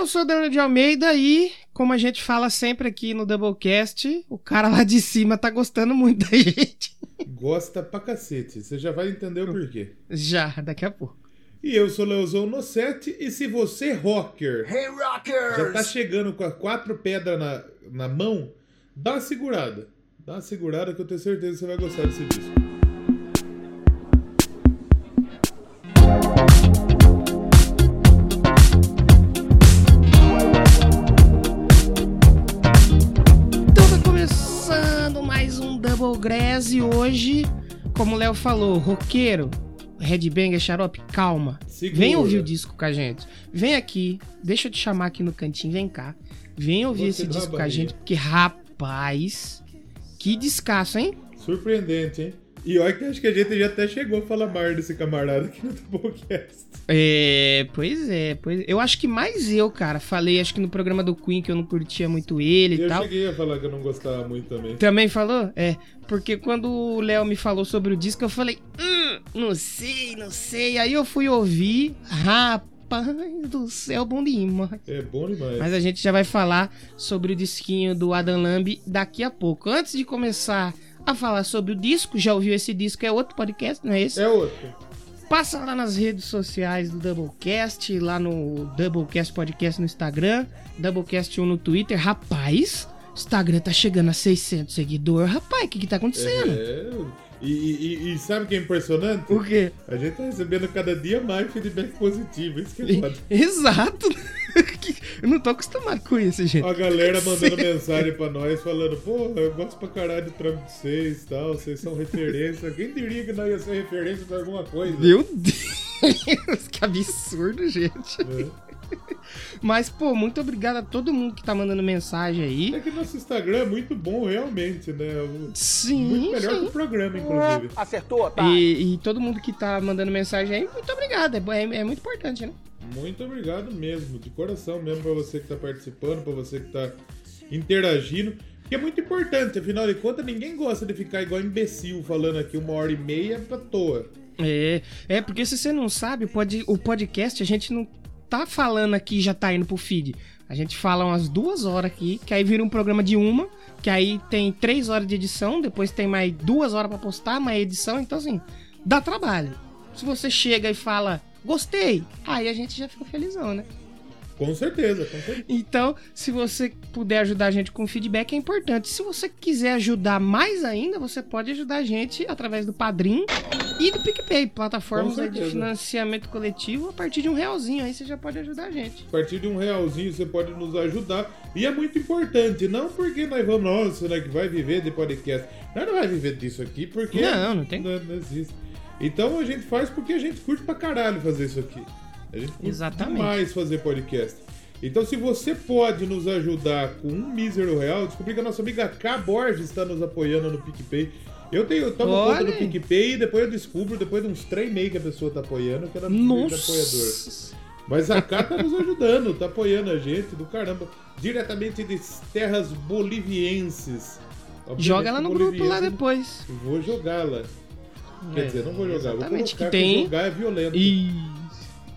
Eu sou Daniel de Almeida e, como a gente fala sempre aqui no Doublecast, o cara lá de cima tá gostando muito da gente. Gosta pra cacete. Você já vai entender o porquê. Já, daqui a pouco. E eu sou Leozão no 7 e se você, rocker, Hey Rockers! já tá chegando com as quatro pedras na, na mão, dá uma segurada. Dá uma segurada que eu tenho certeza que você vai gostar desse disco. E hoje, como o Léo falou, roqueiro, Headbanger Xarope, calma. Segura. Vem ouvir o disco com a gente. Vem aqui, deixa eu te chamar aqui no cantinho, vem cá. Vem ouvir Você esse disco com a gente, porque rapaz, que descasso, hein? Surpreendente, hein? E olha que acho que a gente já até chegou a falar mal desse camarada aqui no podcast. É, pois é, pois eu acho que mais eu, cara, falei, acho que no programa do Queen que eu não curtia muito ele e Eu tal. cheguei a falar que eu não gostava muito também. Também falou? É, porque quando o Léo me falou sobre o disco, eu falei, hum, não sei, não sei. Aí eu fui ouvir, rapaz do céu, bom demais. É bom demais. Mas a gente já vai falar sobre o disquinho do Adam Lamb daqui a pouco. Antes de começar a falar sobre o disco, já ouviu esse disco? É outro podcast, não é esse? É outro. Passa lá nas redes sociais do Doublecast, lá no Doublecast Podcast no Instagram, Doublecast 1 no Twitter. Rapaz, o Instagram tá chegando a 600 seguidores. Rapaz, o que que tá acontecendo? É. E, e- e sabe o que é impressionante? O quê? A gente tá recebendo cada dia mais feedback positivo. Isso que é foda. Exato. Eu não tô acostumado com isso, gente. A galera mandando mensagem pra nós falando, pô, eu gosto pra caralho do trampo de vocês e tal, vocês são referência. Quem diria que nós ia ser referência pra alguma coisa? Meu Deus, que absurdo, gente. É. Mas, pô, muito obrigado a todo mundo que tá mandando mensagem aí. É que nosso Instagram é muito bom, realmente, né? Sim, Muito melhor sim. que o programa, inclusive. Acertou, tá? E, e todo mundo que tá mandando mensagem aí, muito obrigado. É, é- é muito importante, né? Muito obrigado mesmo, de coração mesmo, pra você que tá participando, pra você que tá interagindo. Que é muito importante, afinal de contas, ninguém gosta de ficar igual imbecil falando aqui uma hora e meia pra toa. É, é porque se você não sabe, o, pod, o podcast a gente não tá falando aqui já tá indo pro feed. A gente fala umas duas horas aqui, que aí vira um programa de uma, que aí tem três horas de edição, depois tem mais duas horas pra postar, mais edição, então assim, dá trabalho. Se você chega e fala, gostei, aí a gente já fica felizão, né? Com certeza, com certeza. Então, se você puder ajudar a gente com feedback, é importante. Se você quiser ajudar mais ainda, você pode ajudar a gente através do Padrim e do PicPay, plataformas de financiamento coletivo. A partir de um realzinho aí você já pode ajudar a gente. A partir de um realzinho você pode nos ajudar. E é muito importante, não porque nós vamos, nossa, né, que vai viver de podcast. Nós não vai viver disso aqui porque. Não, não tem. Não, não existe. Então a gente faz porque a gente curte pra caralho fazer isso aqui. A gente Exatamente. demais fazer podcast. Então, se você pode nos ajudar com um mísero real, descobri que a nossa amiga K Borges está nos apoiando no PicPay. Eu tenho, eu tomo Olha conta do. PicPay e depois eu descubro, depois de uns três meses que a pessoa tá apoiando, que ela é apoiadora. Nossa! Mas a K tá nos ajudando, tá apoiando a gente do caramba. Diretamente de terras bolivienses. Obviamente, Joga ela no grupo lá depois. Vou jogá-la. Quer É, dizer, não vou jogar. Vou exatamente, colocar que tem- jogar é violento. Isso.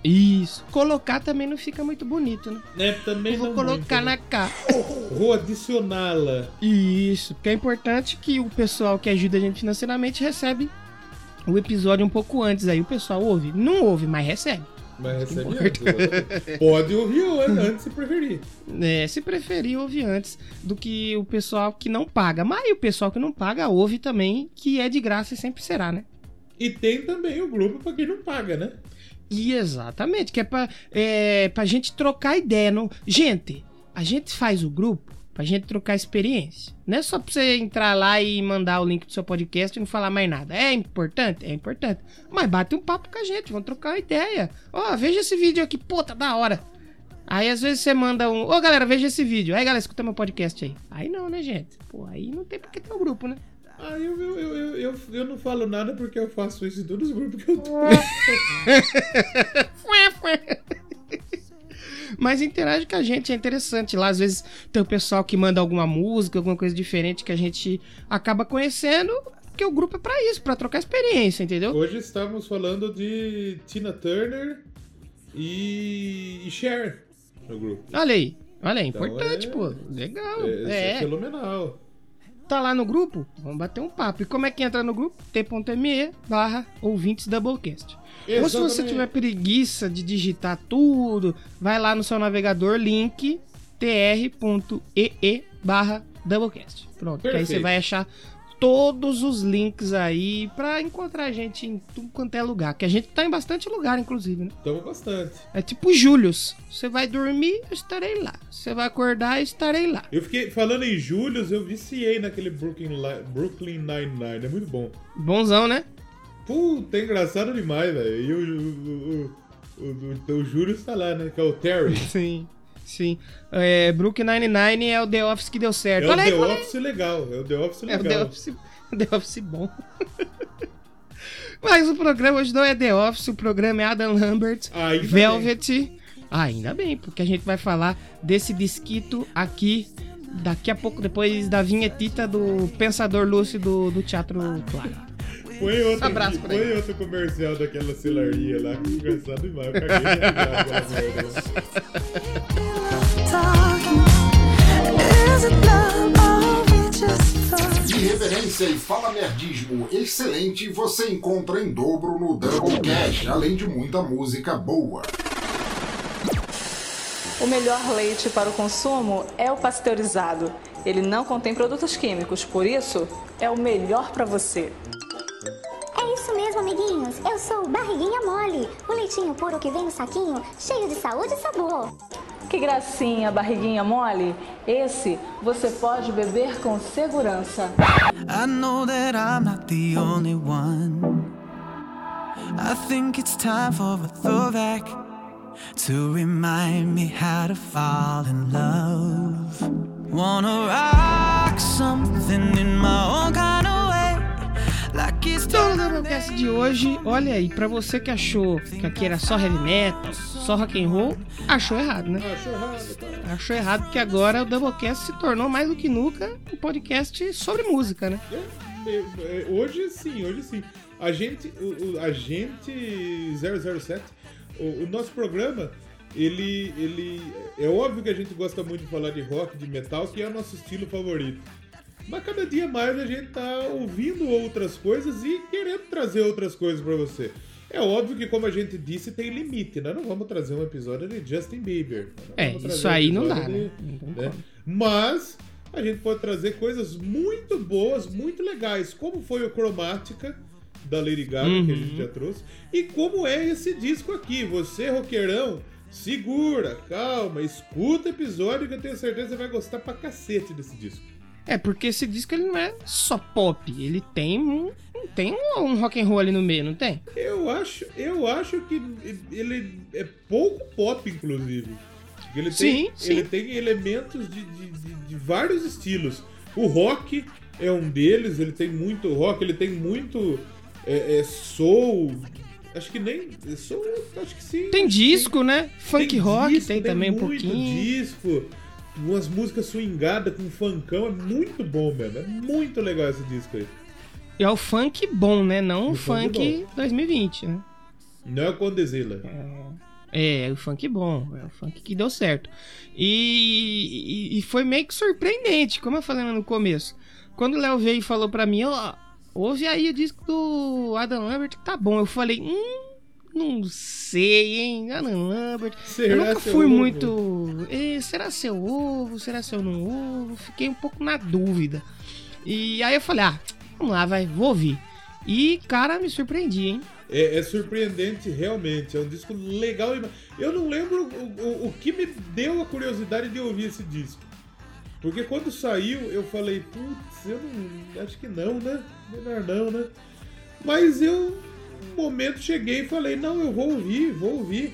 Isso. Colocar também não fica muito bonito, né? É, também Eu vou não colocar muito, na né? K. Vou adicioná-la. Isso, porque é importante que o pessoal que ajuda a gente financeiramente recebe o episódio um pouco antes. Aí o pessoal ouve. Não ouve, mas recebe. Mas recebe antes. Pode ouvir an- antes se preferir. É, se preferir, ouve antes do que o pessoal que não paga. Mas o pessoal que não paga ouve também, que é de graça e sempre será, né? E tem também o grupo pra quem não paga, né? E exatamente, que é pra, é, pra gente trocar ideia. Não... Gente, a gente faz o grupo pra gente trocar experiência. Não é só pra você entrar lá e mandar o link pro seu podcast e não falar mais nada. É importante? É importante. Mas bate um papo com a gente, vamos trocar uma ideia. Ó, veja esse vídeo aqui, pô, tá da hora. Aí às vezes você manda um. Ô galera, veja esse vídeo. Aí galera, escuta meu podcast aí. Aí não, né, gente? Pô, aí não tem porque ter o grupo, né? Ah, eu, eu, eu, eu, eu, não falo nada porque eu faço isso em todos os grupos que eu tô. Mas interage com a gente, é interessante. Lá às vezes tem o pessoal que manda alguma música, alguma coisa diferente que a gente acaba conhecendo, porque o grupo é pra isso, pra trocar experiência, entendeu? Hoje estamos falando de Tina Turner e, e Cher. no grupo. Olha aí. Olha aí, Então importante, é- pô. Legal. É, é É. fenomenal. Tá lá no grupo? Vamos bater um papo. E como é que entra no grupo? t.me barra ouvintes Doublecast. Ou se você Exatamente. tiver preguiça de digitar tudo, vai lá no seu navegador, link tr.ee barra Doublecast. Pronto, que aí você vai achar todos os links aí pra encontrar a gente em tudo quanto é lugar. Que a gente tá em bastante lugar, inclusive, né? Tamo bastante. É tipo Július. Você vai dormir, eu estarei lá. Você vai acordar, eu estarei lá. Eu fiquei falando em Július, eu viciei naquele Brooklyn, Brooklyn Nine-Nine. É muito bom. Bonzão, né? Puta, é engraçado demais, velho. E o, o, o, o, o, o Július tá lá, né? Que é o Terry. Sim, sim. É, Brook 99 é o The Office que deu certo. É o Olha The olha. Office legal. É o The Office É o legal. The Office, The Office bom. Mas o programa hoje não é The Office, o programa é Adam Lambert, Ainda Velvet. Ah, ainda bem, porque a gente vai falar desse disquito aqui daqui a pouco, depois da vinhetita do Pensador Lúcido do Teatro Claro. Põe outro, Abraço pra põe outro comercial daquela celaria lá, que engraçado demais. Eu caguei de just talking? Irreverência e fala nerdismo excelente você encontra em dobro no Doublecast, além de muita música boa. O melhor leite para o consumo é o pasteurizado. Ele não contém produtos químicos, por isso é o melhor para você. É isso mesmo, amiguinhos. Eu sou o Barriguinha Mole, o leitinho puro que vem no saquinho, cheio de saúde e sabor. Que gracinha, barriguinha mole! Esse você pode beber com segurança. I know that I'm not the only one. I think it's time for a throwback to remind me how to fall in love. Wanna rock something in Então, no Doublecast de hoje, olha aí, pra você que achou que aqui era só heavy metal, só rock and roll, achou errado, né? Achou errado, tá? Achou errado porque agora o Doublecast se tornou mais do que nunca um podcast sobre música, né? É, é, é, Hoje sim, hoje sim. A gente, o, o- a gente 007, o, o nosso programa, ele, ele. É óbvio que a gente gosta muito de falar de rock, de metal, que é o nosso estilo favorito. Mas cada dia mais a gente tá ouvindo outras coisas e querendo trazer outras coisas pra você. É óbvio que, como a gente disse, tem limite, né? Não vamos trazer um episódio de Justin Bieber. É, isso um aí não dá, né? de- né? como. Mas a gente pode trazer coisas muito boas, muito legais, como foi o Cromática da Lady Gaga, que a Uhum. gente já trouxe, e como é esse disco aqui. Você, roqueirão, segura, calma, escuta o episódio que eu tenho certeza que você vai gostar pra cacete desse disco. É, porque esse disco ele não é só pop, ele tem um, tem um, um rock and roll ali no meio, não tem? Eu acho, eu acho que ele é pouco pop, inclusive. Ele Sim, tem, sim. Ele tem elementos de, de, de- de vários estilos. O rock é um deles, ele tem muito rock, ele tem muito é, é, soul. Acho que nem. Soul, acho que sim. Tem acho que disco, né? Funk Tem rock disco, tem também um muito pouquinho. disco. Umas músicas swingadas com funkão. É muito bom, mesmo. É muito legal esse disco aí. E é o funk bom, né? Não o O funk funk 2020, né? Não é o Condezilla. É, o funk bom, é o funk que deu certo. E, e, e foi meio que surpreendente, como eu falei no começo. Quando o Léo veio e falou pra mim, ó, ouve aí o disco do Adam Lambert que tá bom. Eu falei, hum, não sei, hein, Adam Lambert. Será eu nunca fui ovo? muito. "Eh, será seu ovo? Será seu não ovo? Fiquei um pouco na dúvida. E aí eu falei, ah, vamos lá, vai, vou ouvir. E, cara, me surpreendi, hein? É, é surpreendente, realmente. É um disco legal. Eu não lembro o, o, o que me deu a curiosidade de ouvir esse disco. Porque quando saiu, eu falei, putz, eu não. Acho que não, né? Melhor não, né? Mas eu, momento, cheguei e falei, não, eu vou ouvir, vou ouvir.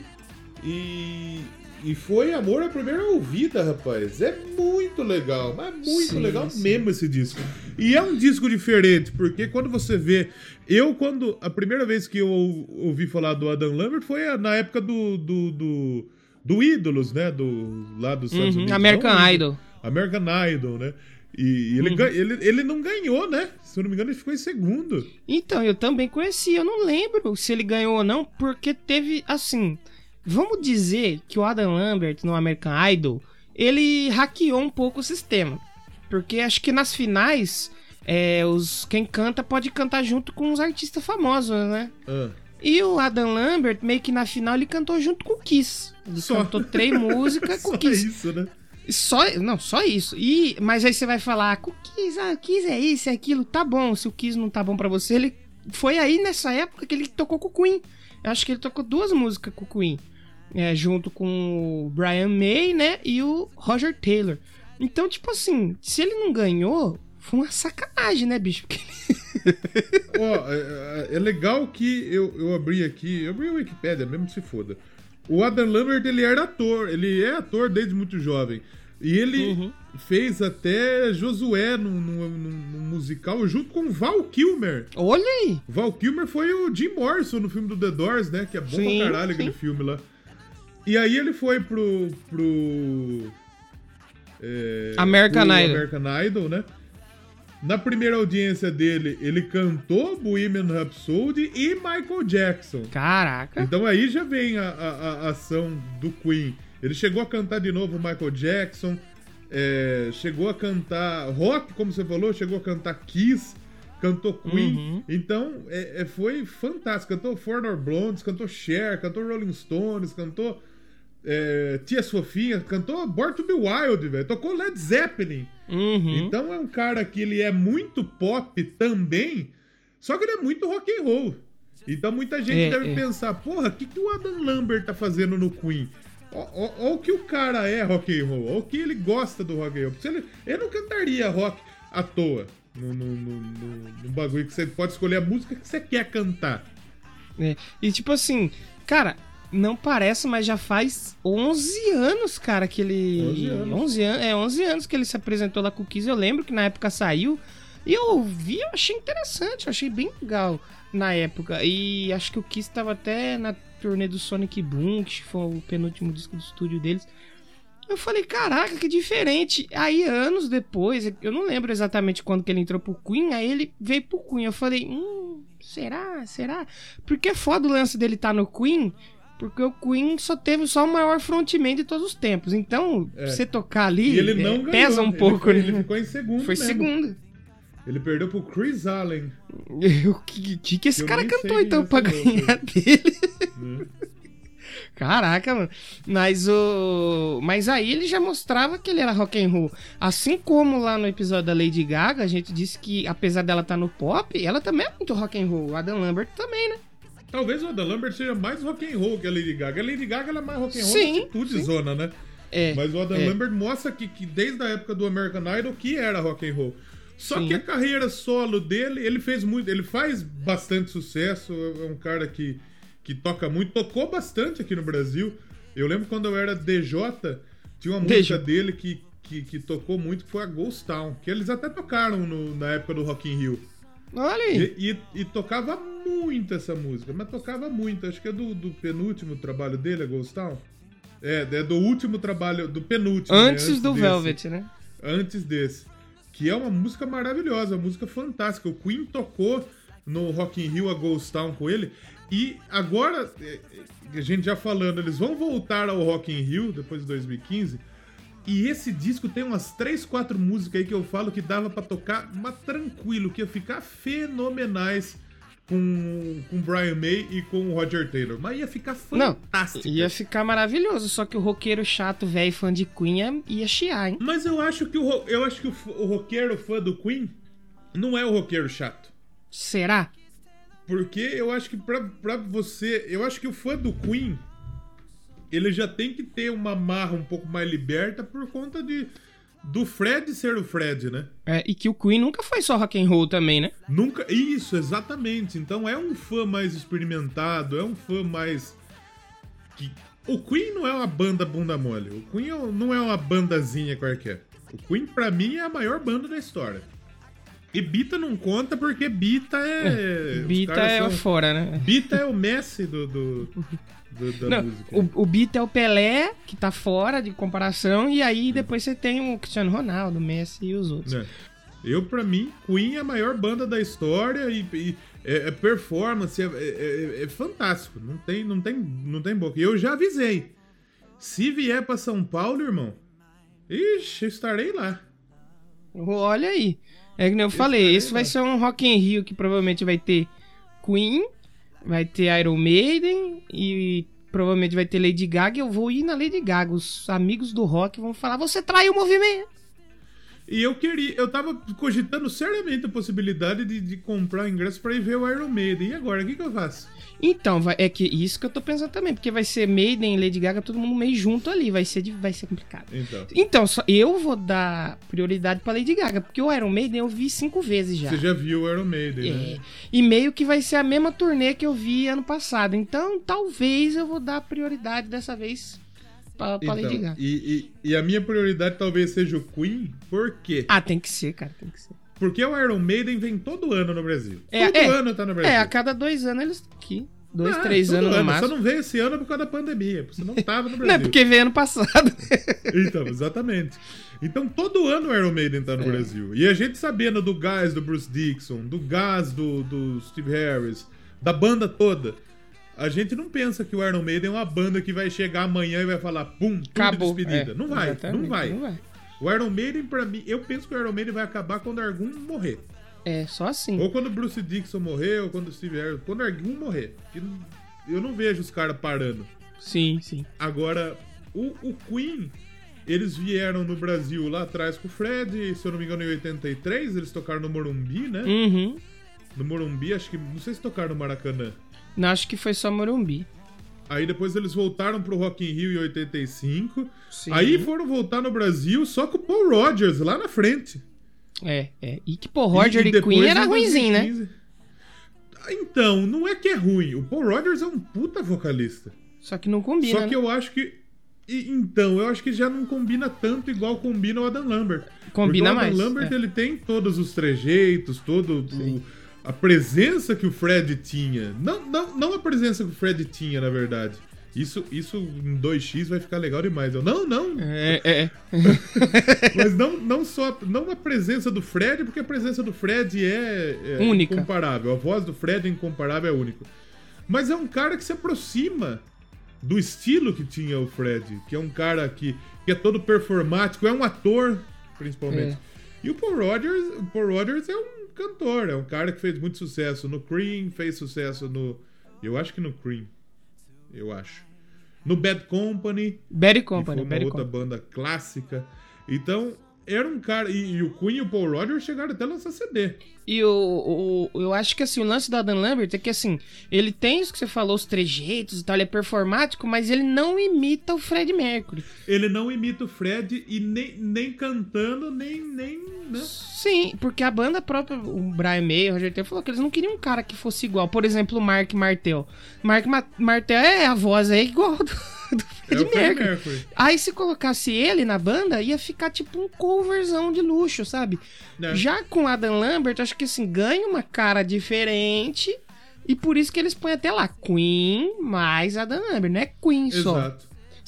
E. E foi amor à primeira ouvida, rapaz. É muito legal, mas muito Sim, legal sim. mesmo esse disco. E é um disco diferente, porque quando você vê. Eu, quando. A primeira vez que eu ou- ouvi falar do Adam Lambert foi a- na época do. do, do, do Ídolos, né? Do, lá dos Estados Uhum, Unidos. American Não, Idol. American Idol, né? E Uhum. ele, gan- ele, ele não ganhou, né? Se eu não me engano, ele ficou em segundo. Então, eu também conheci. Eu não lembro se ele ganhou ou não, porque teve, assim. vamos dizer que o Adam Lambert no American Idol, ele hackeou um pouco o sistema. Porque acho que nas finais, é, os, quem canta pode cantar junto com os artistas famosos, né? Ah, E o Adam Lambert, meio que na final, ele cantou junto com o Kiss. Ele Só. cantou três músicas com o Kiss. isso, né? Só, não, só isso. E, mas aí você vai falar, com o Kiss, ah, o Kiss é isso, é aquilo. Tá bom, se o Kiss não tá bom pra você, ele... Foi aí nessa época que ele tocou com o Queen. Eu acho que ele tocou duas músicas com o Queen. é, junto com o Brian May, né? E o Roger Taylor. Então, tipo assim, se ele não ganhou, foi uma sacanagem, né, bicho? Porque é, é- é legal que eu, eu abri aqui, eu abri a Wikipédia, mesmo se foda. O Adam Lambert, ele era ator, ele é ator desde muito jovem. E ele Uhum. fez até Josué num, num- num- num musical junto com Val Kilmer. Olha aí! Val Kilmer foi o Jim Morrison no filme do The Doors, né? Que é bom Sim, pra caralho aquele sim. filme lá. E aí ele foi pro. pro. é, American pro Idol. American Idol, né? Na primeira audiência dele, ele cantou Bohemian Rhapsody e Michael Jackson. Caraca! Então aí já vem a, a- a ação do Queen. Ele chegou a cantar de novo Michael Jackson, é, chegou a cantar rock, como você falou, chegou a cantar Kiss, cantou Queen. Uhum. Então é, é, foi fantástico. Cantou Door Blondes, cantou Cher, cantou Rolling Stones, cantou é, Tia Sofia, cantou Born to Be Wild, velho. Tocou Led Zeppelin. Uhum. Então é um cara que ele é muito pop também, só que ele é muito rock and roll. Então muita gente É, deve é. pensar, porra, o que, que o Adam Lambert tá fazendo no Queen? Olha o que o cara é rock and roll, olha o que ele gosta do rock and roll. Ele, ele não cantaria rock à toa no, no, no, no- no bagulho que você pode escolher a música que você quer cantar. É, E tipo assim, cara, não parece, mas já faz 11 anos, cara, que ele. 11 anos. 11 an- É, 11 anos que ele se apresentou lá com o Kiss. Eu lembro que na época saiu. E eu ouvi, eu achei interessante, eu achei bem legal na época. E acho que o Kiss tava até na turnê do Sonic Boom, que foi o penúltimo disco do estúdio deles. Eu falei, caraca, que diferente. Aí, anos depois, eu não lembro exatamente quando que ele entrou pro Queen, aí ele veio pro Queen. Eu falei, hum, será? Será? Porque é foda o lance dele estar no Queen, porque o Queen só teve só o maior frontman de todos os tempos. Então, É. você tocar ali, ele é, ganhou. pesa um ele pouco, foi- né? Ele ficou em segundo Foi mesmo. segundo. Ele perdeu pro Chris Allen. O que, que, que esse Eu cara cantou então pra ganhar dele? né? Caraca, mano. Mas o. Mas aí ele já mostrava que ele era rock and roll. Assim como lá no episódio da Lady Gaga, a gente disse que, apesar dela estar no pop, ela também é muito rock and roll. O Adam Lambert também, né? Talvez o Adam Lambert seja mais rock and roll que a Lady Gaga. A Lady Gaga ela é mais rock and roll Sim, de atitude zona, né? É. Mas o Adam é. Lambert mostra que, que desde a época do American Idol que era rock and roll. Só Sim. que a carreira solo dele, ele fez muito, ele faz bastante sucesso, é um cara que, que toca muito, tocou bastante aqui no Brasil. Eu lembro quando eu era DJ, tinha uma música DJ. dele que, que, que tocou muito, que foi a Ghost Town, que eles até tocaram no- na época do Rock in Rio. Olha aí. E, e- e tocava muito essa música, mas tocava muito. Acho que é do, do penúltimo trabalho dele, a Ghost Town. É, é do último trabalho, do penúltimo. né, Antes do desse. Velvet, né? Antes desse. Que é uma música maravilhosa, uma música fantástica. O Queen tocou no Rock in Rio a Ghost Town com ele. E agora, é, é, a gente já falando, eles vão voltar ao Rock in Rio depois de 2015. E esse disco tem umas 3, 4 músicas aí que eu falo que dava pra tocar, mas tranquilo, que ia ficar fenomenais com com Brian May e com o Roger Taylor. Mas ia ficar Não, fantástico. ia ficar maravilhoso. Só que o roqueiro chato, velho, fã de Queen, ia- ia chiar, hein? Mas eu acho que o, eu acho que o, o roqueiro fã do Queen não é o roqueiro chato. Será? Porque eu acho que pra, pra você. Eu acho que o fã do Queen. Ele já tem que ter uma marra um pouco mais liberta por conta de. Do Fred ser o Fred, né? É, e que o Queen nunca foi só rock and roll também, né? Nunca. Isso, exatamente. Então é um fã mais experimentado, é um fã mais. Que... O Queen não é uma banda bunda mole. O Queen é- não é uma bandazinha qualquer. O Queen, pra mim, é a maior banda da história. E Bita não conta porque Bita é. os Bita é o são- fora, né? Bita é o Messi do, do- do- da Não, música. o, o Beat é o Pelé, que tá fora de comparação, e aí depois você tem o Cristiano Ronaldo, o Messi e os outros. Né? Eu, pra mim, Queen é a maior banda da história e, e é, é performance, é, é- é- é fantástico. Não tem, não, tem, não tem boca. E eu já avisei. Se vier pra São Paulo, irmão, ixi, eu estarei lá. Olha aí. É que nem eu falei, esse vai ser um Rock in Rio que provavelmente vai ter Queen, vai ter Iron Maiden e provavelmente vai ter Lady Gaga. Eu vou ir na Lady Gaga. Os amigos do rock vão falar: você traiu o movimento. E eu queria, eu tava cogitando seriamente a possibilidade de, de comprar ingresso pra ir ver o Iron Maiden. E agora, o que, que eu faço? Então, vai- é que isso que eu tô pensando também, porque vai ser Maiden Lady Gaga, todo mundo meio junto ali, vai ser, vai ser complicado. Então, Então, só, eu vou dar prioridade pra Lady Gaga, porque o Iron Maiden eu vi cinco vezes já. você já viu o Iron Maiden, né? É, e meio que vai ser a mesma turnê que eu vi ano passado. Então, talvez eu vou dar prioridade dessa vez pra, pra Lady Então, Gaga. e, e, e a minha prioridade talvez seja o Queen, por quê? Ah, tem que ser, cara, tem que ser. Porque o Iron Maiden vem todo ano no Brasil. É, todo é. ano tá no Brasil. É, a cada dois anos eles estão aqui. Dois, Ah, três anos no Só máximo. não veio esse ano por causa da pandemia, você não tava no Brasil. Não é porque veio ano passado. Então, exatamente. Então, todo ano o Iron Maiden tá no É. Brasil. E a gente sabendo do gás do Bruce Dixon, do gás do, do Steve Harris, da banda toda, a gente não pensa que o Iron Maiden é uma banda que vai chegar amanhã e vai falar, pum, tudo Acabou. despedida. É, não vai, não vai. Não vai. O Iron Maiden, pra mim, eu penso que o Iron Maiden vai acabar quando algum morrer. É, só assim. Ou quando o Bruce Dixon morrer, ou quando o Steve Harris, quando algum morrer. Eu não vejo os caras parando. Sim, sim. Agora, o, o Queen, eles vieram no Brasil lá atrás com o Fred, se eu não me engano, em 83, eles tocaram no Morumbi, né? Uhum. No Morumbi, acho que. Não sei se tocaram no Maracanã. Não, acho que foi só Morumbi. Aí depois eles voltaram pro Rock in Rio em 85. Sim. Aí foram voltar no Brasil só com o Paul Rogers lá na frente. É, é. E que, pô, Roger e, depois, Queen era ruimzinho, né? 2015 Então, não é que é ruim. O Paul Rogers é um puta vocalista. Só que não combina, Só que né? eu acho que. e- então, eu acho que já não combina tanto igual combina o Adam Lambert. Combina Porque o Adam mais, Lambert é. ele tem todos os trejeitos, todo o- a presença que o Fred tinha. Não, não, não a presença que o Fred tinha, na verdade. Isso, isso em 2x vai ficar legal demais. Eu, não, não. É, é. Mas não, não só não a presença do Fred, porque a presença do Fred é, é Única. incomparável. A voz do Fred é incomparável, é único. Mas é um cara que se aproxima do estilo que tinha o Fred, que é um cara que, que é todo performático, é um ator, principalmente. É. E o Paul Rogers, o Paul Rogers é um cantor, é um cara que fez muito sucesso no Cream, fez sucesso no. Eu acho que no Cream. Eu acho. No Bad Company, Bad que Company, foi uma Bad outra Company. banda clássica. Então, era um cara. E, e o Queen e o Paul Rogers chegaram até a lançar CD. E o, o, eu acho que assim, o lance do Adam Lambert é que assim, ele tem isso que você falou, os trejeitos e tal, ele é performático, mas ele não imita o Fred Mercury. Ele não imita o Fred e nem, nem cantando, nem. nem né? Sim, porque a banda própria, o Brian May, o Roger Taylor, falou que eles não queriam um cara que fosse igual. Por exemplo, o Mark Martel. Mark Ma Martel é a voz é igual do, do É Fred Fred Mercury. Mercury. Aí se colocasse ele na banda, ia ficar tipo um coverzão de luxo, sabe? É. Já com Adam Lambert, acho que assim, ganha uma cara diferente. E por isso que eles põem até lá Queen mais Adam Lambert, não é Queen só.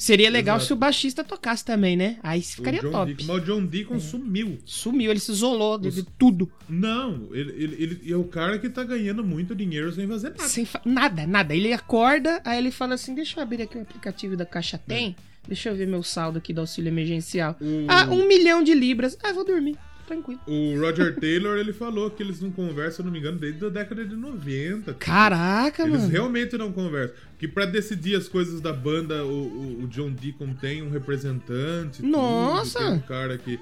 Seria legal Exato. se o baixista tocasse também, né? Aí O ficaria John top. Deacon, mas o John Deacon sumiu. Sumiu, ele se isolou de, de tudo. Não, ele, ele, ele é o cara que tá ganhando muito dinheiro sem fazer nada. Sem fa- nada, nada. Ele acorda, aí ele fala assim: deixa eu abrir aqui o aplicativo da Caixa Tem. Deixa eu ver meu saldo aqui do auxílio emergencial. O- Ah, um milhão de libras. Ah, vou dormir. Tranquilo. O Roger Taylor, ele falou que eles não conversam, se eu não me engano, desde a década de 90. Caraca, Eles mano. realmente não conversam. Que pra decidir as coisas da banda, o, o- John Deacon tem um representante. tudo, Nossa! tem um cara que,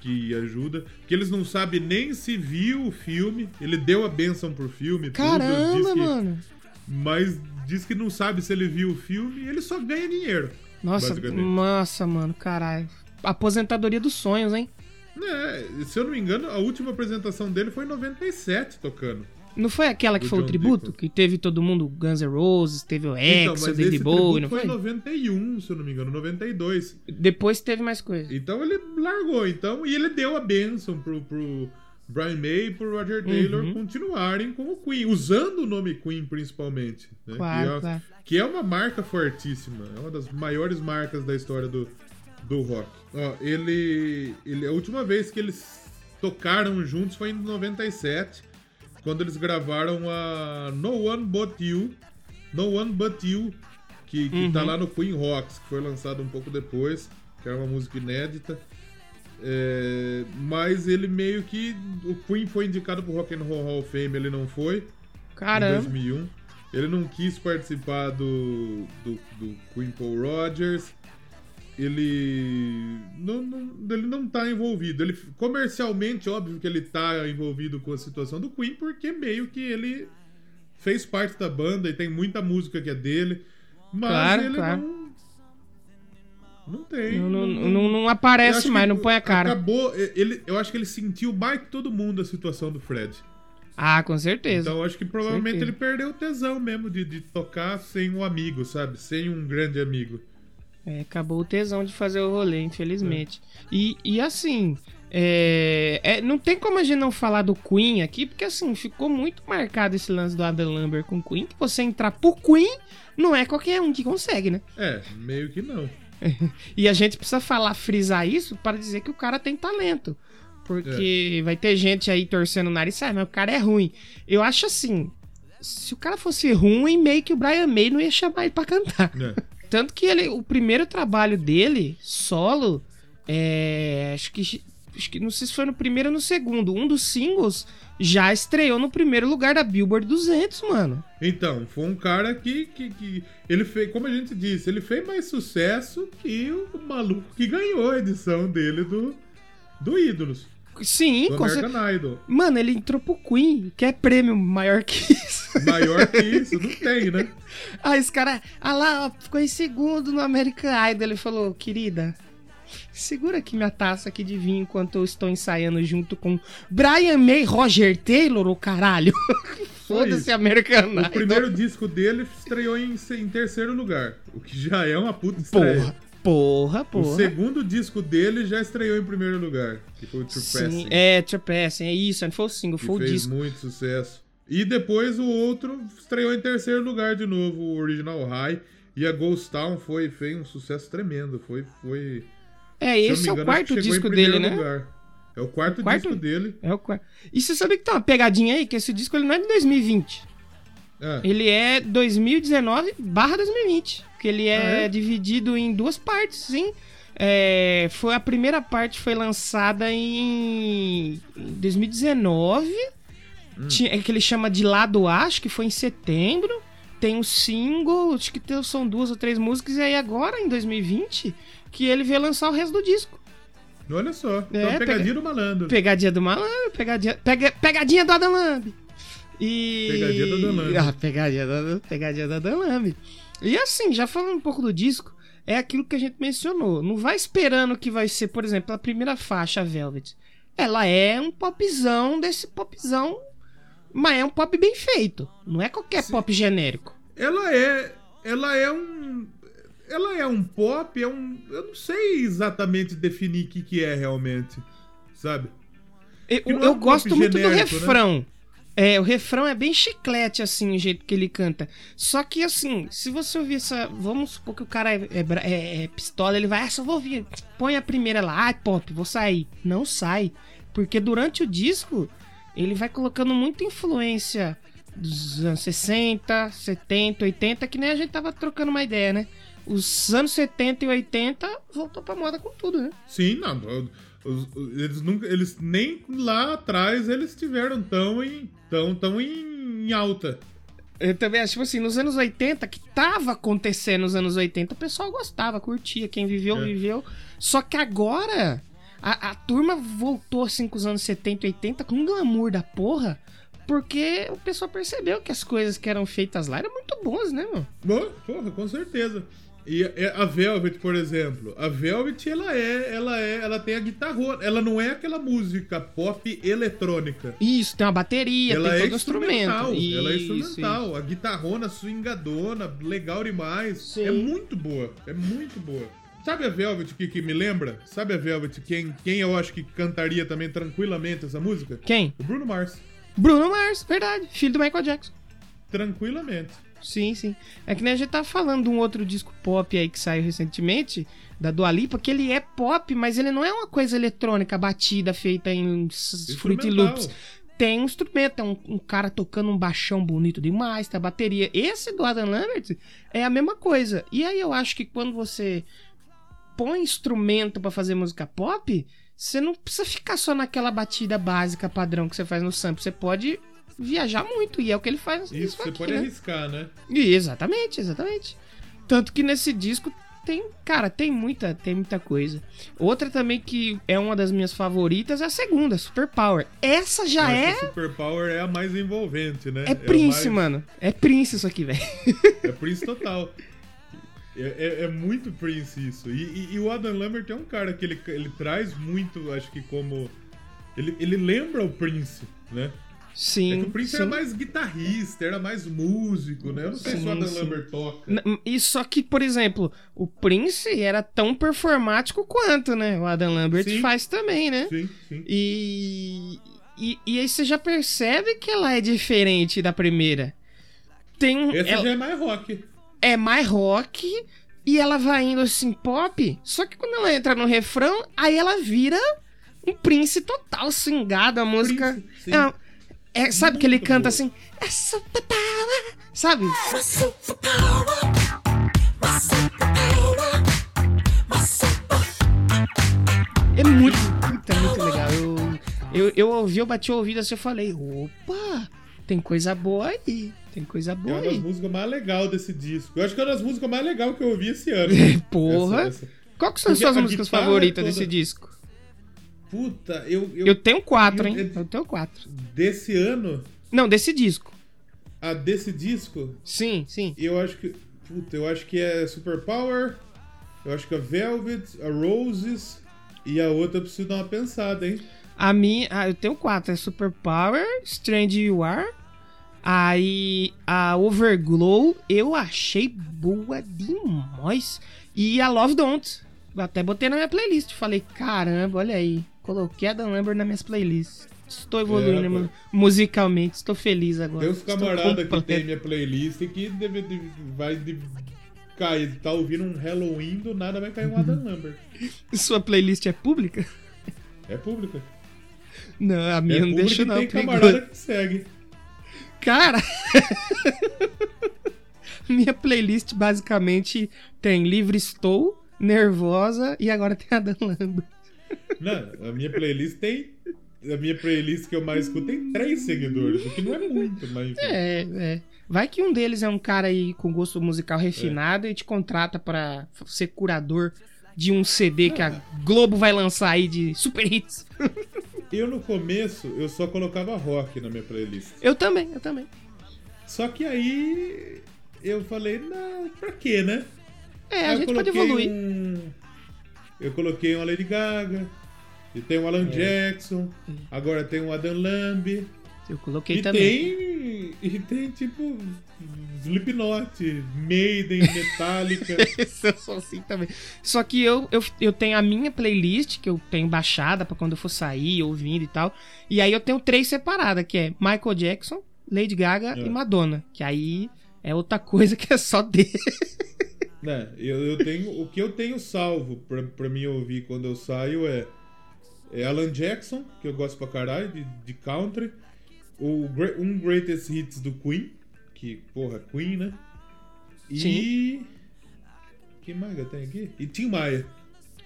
que ajuda. Que eles não sabem nem se viu o filme. Ele deu a benção pro filme. tudo, Caramba, que- mano. Mas diz que não sabe se ele viu o filme e ele só ganha dinheiro. Nossa, nossa, mano, caralho. Aposentadoria dos sonhos, hein? É, se eu não me engano, a última apresentação dele foi em 97 tocando. Não foi aquela que foi o tributo? Deacon. Que teve todo mundo, Guns N' Roses, teve o então, X, o mas David Bowie, não foi foi? em 91, se eu não me engano, 92. Depois teve mais coisa. Então ele largou, então, e ele deu a benção pro, pro Brian May e pro Roger Taylor Uhum. continuarem com o Queen, usando o nome Queen principalmente. né? Claro, que, é, claro. que é uma marca fortíssima, é uma das maiores marcas da história do, do rock. Ó, ele, ele. A última vez que eles tocaram juntos foi em 97, quando eles gravaram a No One But You, No One But You, que, que tá lá no Queen Rocks, que foi lançado um pouco depois, que era uma música inédita. É, mas ele meio que. O Queen foi indicado pro Rock and Roll Hall of Fame, ele não foi. Em Caramba. 2001. Ele não quis participar do, do, do Queen Paul Rogers. Ele não, não- ele não tá envolvido. Ele, comercialmente, óbvio que ele tá envolvido com a situação do Queen, porque meio que ele fez parte da banda e tem muita música que é dele. Mas Claro, ele claro. não. Não tem. Não, não, não- não, aparece mais, não põe a cara. Acabou. Ele, eu acho que ele sentiu mais que todo mundo a situação do Fred. Ah, com certeza. Então eu acho que provavelmente ele perdeu o tesão mesmo de, de tocar sem um amigo, sabe? Sem um grande amigo. É, acabou o tesão de fazer o rolê, infelizmente. E, e assim, é, é, não tem como a gente não falar do Queen aqui, porque assim, ficou muito marcado esse lance do Adam Lambert com o Queen, que você entrar pro Queen não é qualquer um que consegue, né? É, meio que não. E a gente precisa falar, frisar isso para dizer que o cara tem talento. Porque vai ter gente aí torcendo o nariz, ah, mas o cara é ruim. Eu acho assim, se o cara fosse ruim, meio que o Brian May não ia chamar ele pra cantar. É. Tanto que ele, o primeiro trabalho dele, solo, é, acho que acho que não sei se foi no primeiro ou no segundo, um dos singles já estreou no primeiro lugar da Billboard 200, mano. Então, foi um cara que, que, que ele fez, como a gente disse, ele fez mais sucesso que o maluco que ganhou a edição dele do, do Ídolos, Sim, do American Idol. Mano, ele entrou pro Queen, que é prêmio maior que isso. Maior que isso, não tem, né? Aí esse cara, ah lá, ficou em segundo no American Idol. Ele falou, querida, segura aqui minha taça aqui de vinho enquanto eu estou ensaiando junto com Brian May, Roger Taylor, o caralho. Foda-se. American O Idol. primeiro disco dele estreou em, em terceiro lugar, o que já é uma puta estreia. Porra, porra, O porra. segundo disco dele já estreou em primeiro lugar, que foi o Sim, Trespassing. é, Trespassing, é isso, não foi o single, que foi o fez disco. muito sucesso. E depois o outro estreou em terceiro lugar de novo, o Original High. E a Ghost Town foi, fez um sucesso tremendo. Foi. foi É, esse é o engano, acho que quarto disco dele, né? lugar. É o quarto, Quarto? disco dele. É o quarto. E você sabe que tem uma pegadinha aí, que esse disco ele não é de 2020. Ah, Ele é 2019 barra 2020. Que ele é, Ah, é? dividido em duas partes, sim. É, foi a primeira parte foi lançada em 2019. Hum. Tinha, é que ele chama de lado A, acho que foi em setembro. Tem um single, acho que são duas ou três músicas. E aí agora, em 2020, que ele veio lançar o resto do disco. olha só. Então, É, pegadinha do malandro. Pegadinha do malandro, pegadinha, pega, pegadinha do Adam Lamb. E... Pegadinha do Adam Lamb. Ah, pegadinha do, pegadinha Lamb. E assim, já falando um pouco do disco, é aquilo que a gente mencionou. Não vai esperando que vai ser, por exemplo, a primeira faixa, a Velvet. Ela é um popzão desse popzão, mas é um pop bem feito. Não é qualquer pop genérico. Ela é. Ela é um. Ela é um pop, é um. Eu não sei exatamente definir o que, que é realmente. Sabe? Eu, é um gosto muito do genérico, né? É, o refrão é bem chiclete, assim, o jeito que ele canta. Só que, assim, se você ouvir essa. Vamos supor que o cara é, é é- é pistola, ele vai, ah, só vou ouvir. Põe a primeira lá, ai, pop, vou sair. Não sai. Porque durante o disco, ele vai colocando muita influência dos anos 60, 70, 80, que nem a gente tava trocando uma ideia, né? Os anos 70 e 80 voltou pra moda com tudo, né? Sim, não. Os- eles nunca. Eles nem lá atrás eles tiveram tão em. tão, tão em, em alta. Eu também acho, tipo assim, nos anos 80, que tava acontecendo nos anos 80, o pessoal gostava, curtia. Quem viveu, É. viveu. Só que agora, a, a turma voltou, assim, com os anos 70 e 80, com um glamour da porra, porque o pessoal percebeu que as coisas que eram feitas lá eram muito boas, né, mano? Bom, porra, com certeza. E a a Velvet, por exemplo, a Velvet ela é, ela é, ela tem a guitarra, ela não é aquela música pop eletrônica. Isso, tem uma bateria, ela tem é todo instrumental, instrumento. ela é Isso, instrumental, a guitarrona swingadona, legal demais. Sim. É muito boa, é muito boa. Sabe a Velvet que, que me lembra? Sabe a Velvet quem, quem eu acho que cantaria também tranquilamente essa música? Quem? O Bruno Mars. Bruno Mars, verdade. Filho do Michael Jackson. Tranquilamente. Sim, sim. É que nem a gente tava falando de um outro disco pop aí que saiu recentemente, da Dua Lipa, que ele é pop, mas ele não é uma coisa eletrônica batida, feita em Fruity. Loops. Tem um instrumento, é um, um cara tocando um baixão bonito demais, tem a bateria. Esse do Adam Lambert é a mesma coisa. E aí eu acho que quando você põe instrumento pra fazer música pop, você não precisa ficar só naquela batida básica padrão que você faz no sample. Você pode viajar muito, e é o que ele faz Isso, você aqui, pode né? arriscar, né? E, exatamente, exatamente. Tanto que nesse disco tem, cara, tem muita, tem muita coisa. Outra também que é uma das minhas favoritas é a segunda, Super Power. Essa já é Super Power é a mais envolvente, né? é Prince, a mais- mano. É Prince isso aqui, velho. É Prince total. É, é- é muito Prince isso. E, e- e o Adam Lambert é um cara que ele, ele traz muito, acho que como. Ele, ele lembra o Prince, né? Sim. É que o Prince sim. era mais guitarrista, era mais músico, né? Eu não sei se Sim, o Adam sim. Lambert toca. N- E só que, por exemplo, o Prince era tão performático quanto, né? O Adam Lambert faz também, né? Sim, sim. E, e, e aí você já percebe que ela é diferente da primeira. Tem. Esse ela- já é mais rock. é mais rock e ela vai indo assim pop. Só que quando ela entra no refrão, aí ela vira um Prince total swingado. A música. Prince, sim. é, é- sabe que ele canta boa. assim? É super power", Sabe? É muito, puta, é muito legal. Eu, eu, eu ouvi, eu bati o ouvido assim, eu falei, opa, tem coisa boa aí. Tem coisa É boa uma das aí. músicas mais legais desse disco. Eu acho que é uma das músicas mais legais que eu ouvi esse ano. Porra. Essa- essa- Qual que são as suas músicas guitarra favoritas toda- desse disco? Puta, eu, eu, Eu tenho quatro, eu- hein? eu- tenho quatro. Desse ano, Não, desse disco. a desse disco, Sim, sim. eu acho que. Puta, eu acho que é Super Power. Eu acho que a Velvet, a Roses. E a outra eu preciso dar uma pensada, hein? A minha. Ah, eu tenho quatro. É Super Power, Strange You Are. Aí a Overglow eu achei boa demais. E a Love Don't. Até botei na minha playlist. Falei, caramba, olha aí. Coloquei a Dan Lambert nas minhas playlists. Estou evoluindo É, mu- musicalmente. Estou feliz agora. Tem uns camaradas que tem minha playlist que deve, deve- vai cair. Tá ouvindo um Halloween, do nada vai cair um Adam Lambert. Sua playlist é pública? É pública. Não, a É minha não pública deixa não. tem camarada que segue. Cara, minha playlist basicamente tem Livre Estou, Nervosa e agora tem a Dan Lambert. Não, a minha playlist tem. A minha playlist que eu mais escuto tem três seguidores, o que não é muito, mas enfim. É, é. Vai que um deles é um cara aí com gosto musical refinado e te contrata pra f- ser curador de um CD que a Globo vai lançar aí de super hits. Eu no começo eu só colocava rock na minha playlist. Eu também, eu também. Só que aí eu falei, não, pra quê, né? É, Aí a gente pode evoluir. um- Eu coloquei uma Lady Gaga, e tem É. Alan Jackson, agora tem um Adam Lamb, Eu coloquei e também. tem. E tem tipo Slipknot, Maiden, Metallica. eu sou assim também. Só que eu, eu, eu tenho a minha playlist, que eu tenho baixada pra quando eu for sair, ouvindo e tal. E aí eu tenho três separadas, que é Michael Jackson, Lady Gaga É. e Madonna. Que aí é outra coisa que é só dele. né, eu, eu tenho. O que eu tenho salvo pra, pra mim ouvir quando eu saio é. É Alan Jackson, que eu gosto pra caralho, de, de country. O, um Greatest Hits do Queen, que, porra, Queen, né? E. que mais que eu tenho aqui? E Tim Maia.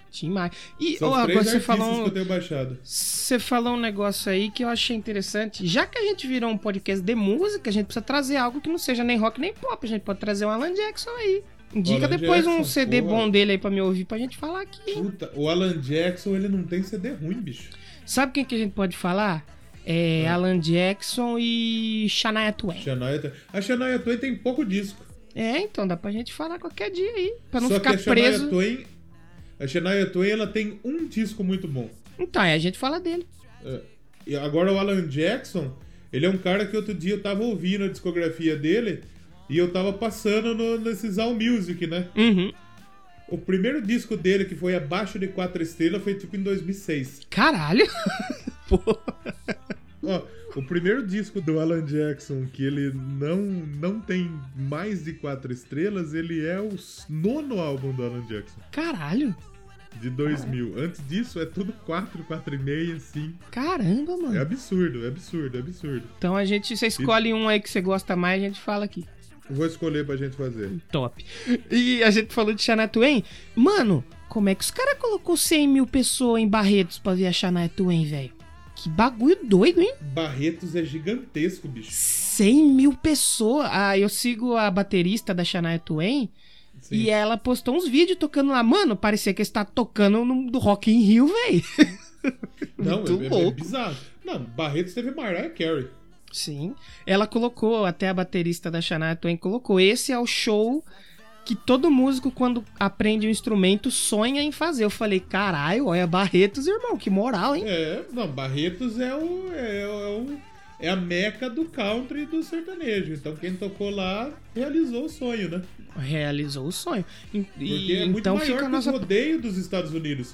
Tim Maia. E São os agora você falou, que eu tenho baixado. você falou um negócio aí que eu achei interessante. Já que a gente virou um podcast de música, a gente precisa trazer algo que não seja nem rock nem pop. A gente pode trazer um Alan Jackson aí. Indica depois um Jackson, CD porra. bom dele aí pra me ouvir, pra gente falar aqui. Puta, o Alan Jackson, ele não tem CD ruim, bicho. Sabe quem que a gente pode falar? É Alan Jackson e Shania Twain. Shania Twain- A Shania Twain tem pouco disco. É, então dá pra gente falar qualquer dia aí, pra não Só ficar que a Shania preso. Twain. A Shania Twain, ela tem um disco muito bom. Então, aí a gente fala dele. É. E agora o Alan Jackson, ele é um cara que outro dia eu tava ouvindo a discografia dele e eu tava passando no, nesses All Music, né? Uhum. O primeiro disco dele, que foi abaixo de quatro estrelas, foi tipo em 2006. Caralho. Pô. Ó, O primeiro disco do Alan Jackson, que ele não, não tem mais de quatro estrelas, ele é o nono álbum do Alan Jackson, Caralho. de 2000. Antes disso, é tudo 4, 4,5, 5. Caramba, É mano. absurdo, é absurdo, é absurdo. Então a gente, você escolhe um aí que você gosta mais, a gente fala aqui. Vou escolher pra gente fazer. Top. E a gente falou de Shania Twain. Mano, como é que os caras colocou 100 mil pessoas em Barretos pra ver a Shania Twain, velho? Que bagulho doido, hein? Barretos é gigantesco, bicho. 100 mil pessoas. Ah, eu sigo a baterista da Shania Twain Sim. e ela postou uns vídeos tocando lá. Mano, parecia que está tocando no, do Rock in Rio, velho. Não, Muito é, é- é louco. bizarro. Não, Barretos teve Mariah Carey. Sim. Ela colocou, até a baterista da Shania Twain colocou, esse é o show que todo músico, quando aprende um instrumento, sonha em fazer. Eu falei, caralho, olha Barretos, irmão, que moral, hein? É, não, Barretos é o, é, o- é o- é a meca do country e do sertanejo. Então quem tocou lá realizou o sonho, né? Realizou o sonho. E, Porque é muito então maior fica que nossa. o rodeio dos Estados Unidos.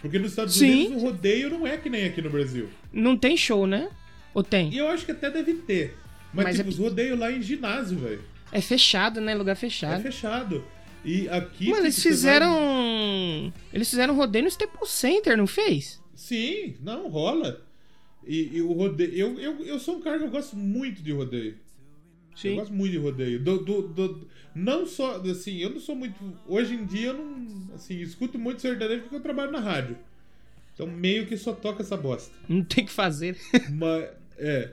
Porque nos Estados Sim. Unidos o rodeio não é que nem aqui no Brasil. Não tem show, né? Ou tem? E eu acho que até deve ter. Mas, Mas tipo, é os rodeios lá em ginásio, velho. É fechado, né? Lugar É fechado. fechado. E aqui. Mano, eles fizeram. Eles fizeram rodeio no Staples Center, não fez? vai- Sim, não, rola. E, e o rodeio. Eu, eu, eu sou um cara que eu gosto muito de rodeio. Eu gosto muito de rodeio. Do, do, do- não só, assim, eu não sou muito. Hoje em dia eu não. Assim, escuto muito sertanejo porque eu trabalho na rádio. Então meio que só toca essa bosta. Não tem o que fazer. Mas, é.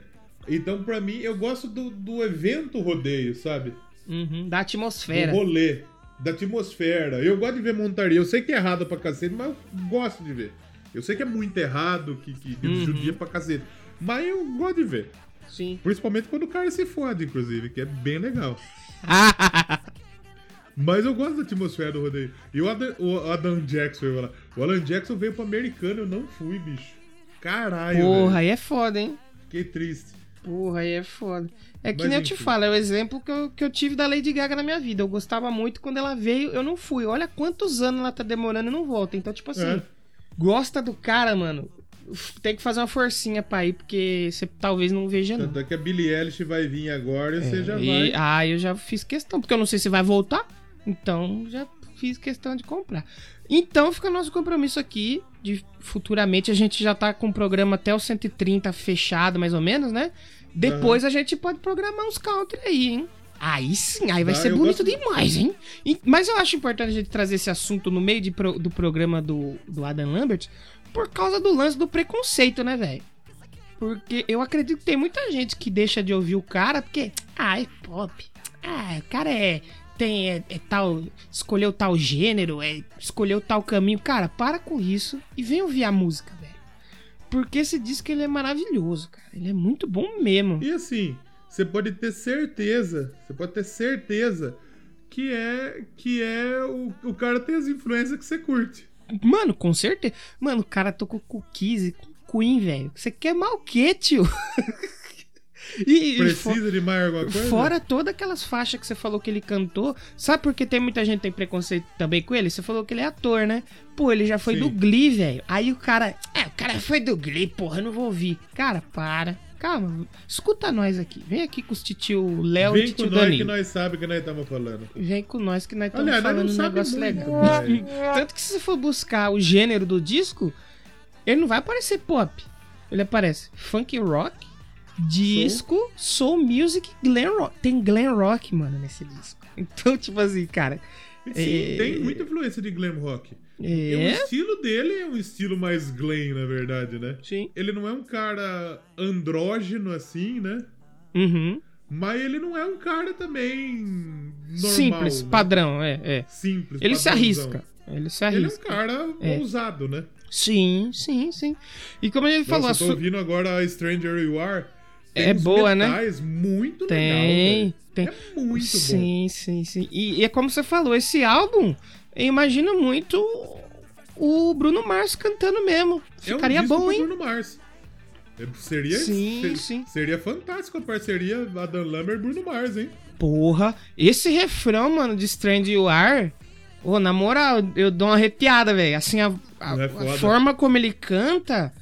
Então pra mim, eu gosto do, do evento rodeio, sabe? Uhum, da atmosfera. Do rolê. Da atmosfera. Eu gosto de ver montaria. Eu sei que é errado pra cacete, mas eu gosto de ver. Eu sei que é muito errado, que, que, que Uhum. judia pra cacete. Mas eu gosto de ver. Sim. Principalmente quando o cara se fode, inclusive, que é bem legal. Mas eu gosto da atmosfera do rodeio. E o Adam, o Adam Jackson, eu ia falar. O Alan Jackson veio pro americano, eu não fui, bicho. Caralho, Porra, velho. aí é foda, hein? Fiquei triste. Porra, aí é foda. É que Mas nem eu te enfim. falo, é o exemplo que eu, que eu tive da Lady Gaga na minha vida. Eu gostava muito quando ela veio, eu não fui. Olha quantos anos ela tá demorando e não volta. Então, tipo assim, É. gosta do cara, mano. Tem que fazer uma forcinha pra ir, porque você talvez não veja, não. Tanto é que a Billie Eilish vai vir agora e você já E- vai. ah, eu já fiz questão, porque eu não sei se vai voltar. Então, já fiz questão de comprar. Então, fica nosso compromisso aqui. De futuramente a gente já tá com o programa até o 130 fechado, mais ou menos, né? Depois a gente pode programar uns country aí, hein? Aí sim, aí vai Ah, ser bonito gosto- demais, hein? Mas eu acho importante a gente trazer esse assunto no meio pro- do programa do, do Adam Lambert por causa do lance do preconceito, né, velho? Porque eu acredito que tem muita gente que deixa de ouvir o cara porque, ah, é pop. Ah, o cara é. Tem, é, é tal. Escolheu tal gênero, é, escolheu tal caminho. Cara, para com isso e vem ouvir a música, velho. Porque esse disco ele é maravilhoso, cara. Ele é muito bom mesmo. E assim, você pode ter certeza, você pode ter certeza que é que é o, o cara tem as influências que você curte. Mano, com certeza. Mano, o cara tocou com Kiss e com Queen, velho. Você quer mal o quê, tio? e, Precisa de mais alguma coisa? Fora todas aquelas faixas que você falou que ele cantou. Sabe por que tem muita gente que tem preconceito também com ele? Você falou que ele é ator, né? Pô, ele já foi Sim. do Glee, velho. Aí o cara. É, o cara foi do Glee, porra, eu não vou ouvir. Cara, para. Calma, escuta nós aqui. Vem aqui com os titio Léo e Vem com titio nós que Danilo. nós sabemos que nós estamos falando. Vem com nós que nós estamos falando um negócio muito, legal. velho. Tanto que se você for buscar o gênero do disco, ele não vai aparecer pop. Ele aparece funk rock, disco, soul, music, glam rock. Tem glam rock, mano, nesse disco. Então, tipo assim, cara. Sim, É- tem muita influência de glam rock. E o É. estilo dele é um estilo mais glam, na verdade, né? Sim. Ele não é um cara andrógeno assim, né? Uhum. Mas ele não é um cara também normal. Simples, né? padrão, é, é. Simples. Ele se padrãozão. arrisca. Ele se Ele é um arrisca. cara É. ousado, né? Sim, sim, sim. E como ele falou, Nossa, a eu tô su- ouvindo agora a Stranger You Are. É boa, né? muito legal, tem, velho. tem. É muito bom. Sim, sim, sim. E, e é como você falou, esse álbum, eu imagino muito o Bruno Mars cantando mesmo. É um Ficaria bom, hein? Bruno Mars. É, Seria, Sim, ser- sim. seria fantástico a parceria Adam Lambert e Bruno Mars, hein? Porra, esse refrão, mano, de Strange You Are, ô, na moral, eu dou uma arrepiada, velho. Assim, a, a- é a forma como ele canta,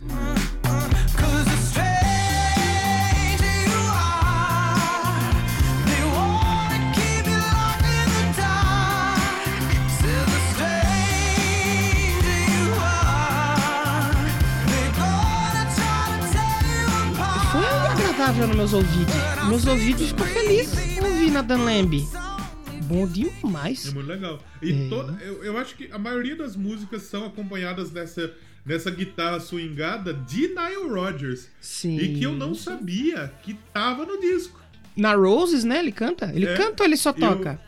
agradável nos meus ouvidos. Meus ouvidos ficam felizes ouvindo a Dan Lamb. Bom É demais. muito legal. E É. toda, eu, eu acho que a maioria das músicas são acompanhadas dessa, dessa guitarra swingada de Nile Rodgers. Sim. E que eu não sabia que tava no disco. Na Roses, né? Ele canta? Ele É, canta ou ele só eu- toca?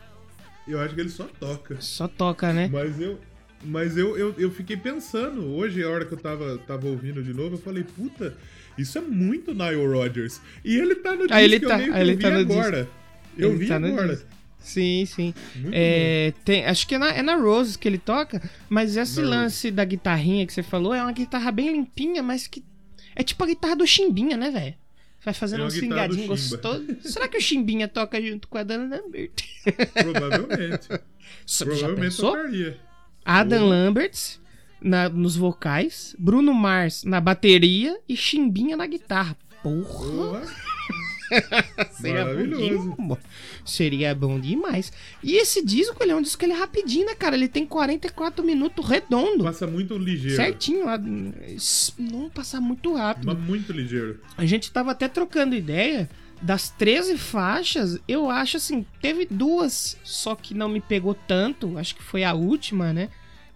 Eu acho que ele só toca. Só toca, né? Mas eu. Mas eu, eu, eu fiquei pensando, hoje, a hora que eu tava, tava ouvindo de novo, eu falei, puta, isso é muito Nile Rodgers. E ele tá no disco, Ah, ele eu tá- meio que ah, ele eu vi tá no agora. Eu Ele vi tá agora. disco. Sim, sim. É, tem, acho que é na, é na Roses que ele toca, mas esse lance da guitarrinha que você falou é uma guitarra bem limpinha, mas que. É tipo a guitarra do Chimbinha, né, velho? Vai fazendo É um Chimba. gostoso. Será que o Chimbinha toca junto com a Dana Lambert? Provavelmente. Provavelmente tocaria. Adam. Lambert na- nos vocais, Bruno Mars na bateria e Chimbinha na guitarra. Porra! Seria bom, Seria bom demais. E esse disco, ele é um disco ele é rapidinho, né, cara? Ele tem 44 minutos redondo. Passa muito ligeiro. Certinho. lá. Não passar muito rápido. Mas muito ligeiro. A gente tava até trocando ideia. Das 13 faixas, eu acho assim, teve duas, só que não me pegou tanto. Acho que foi a última, né?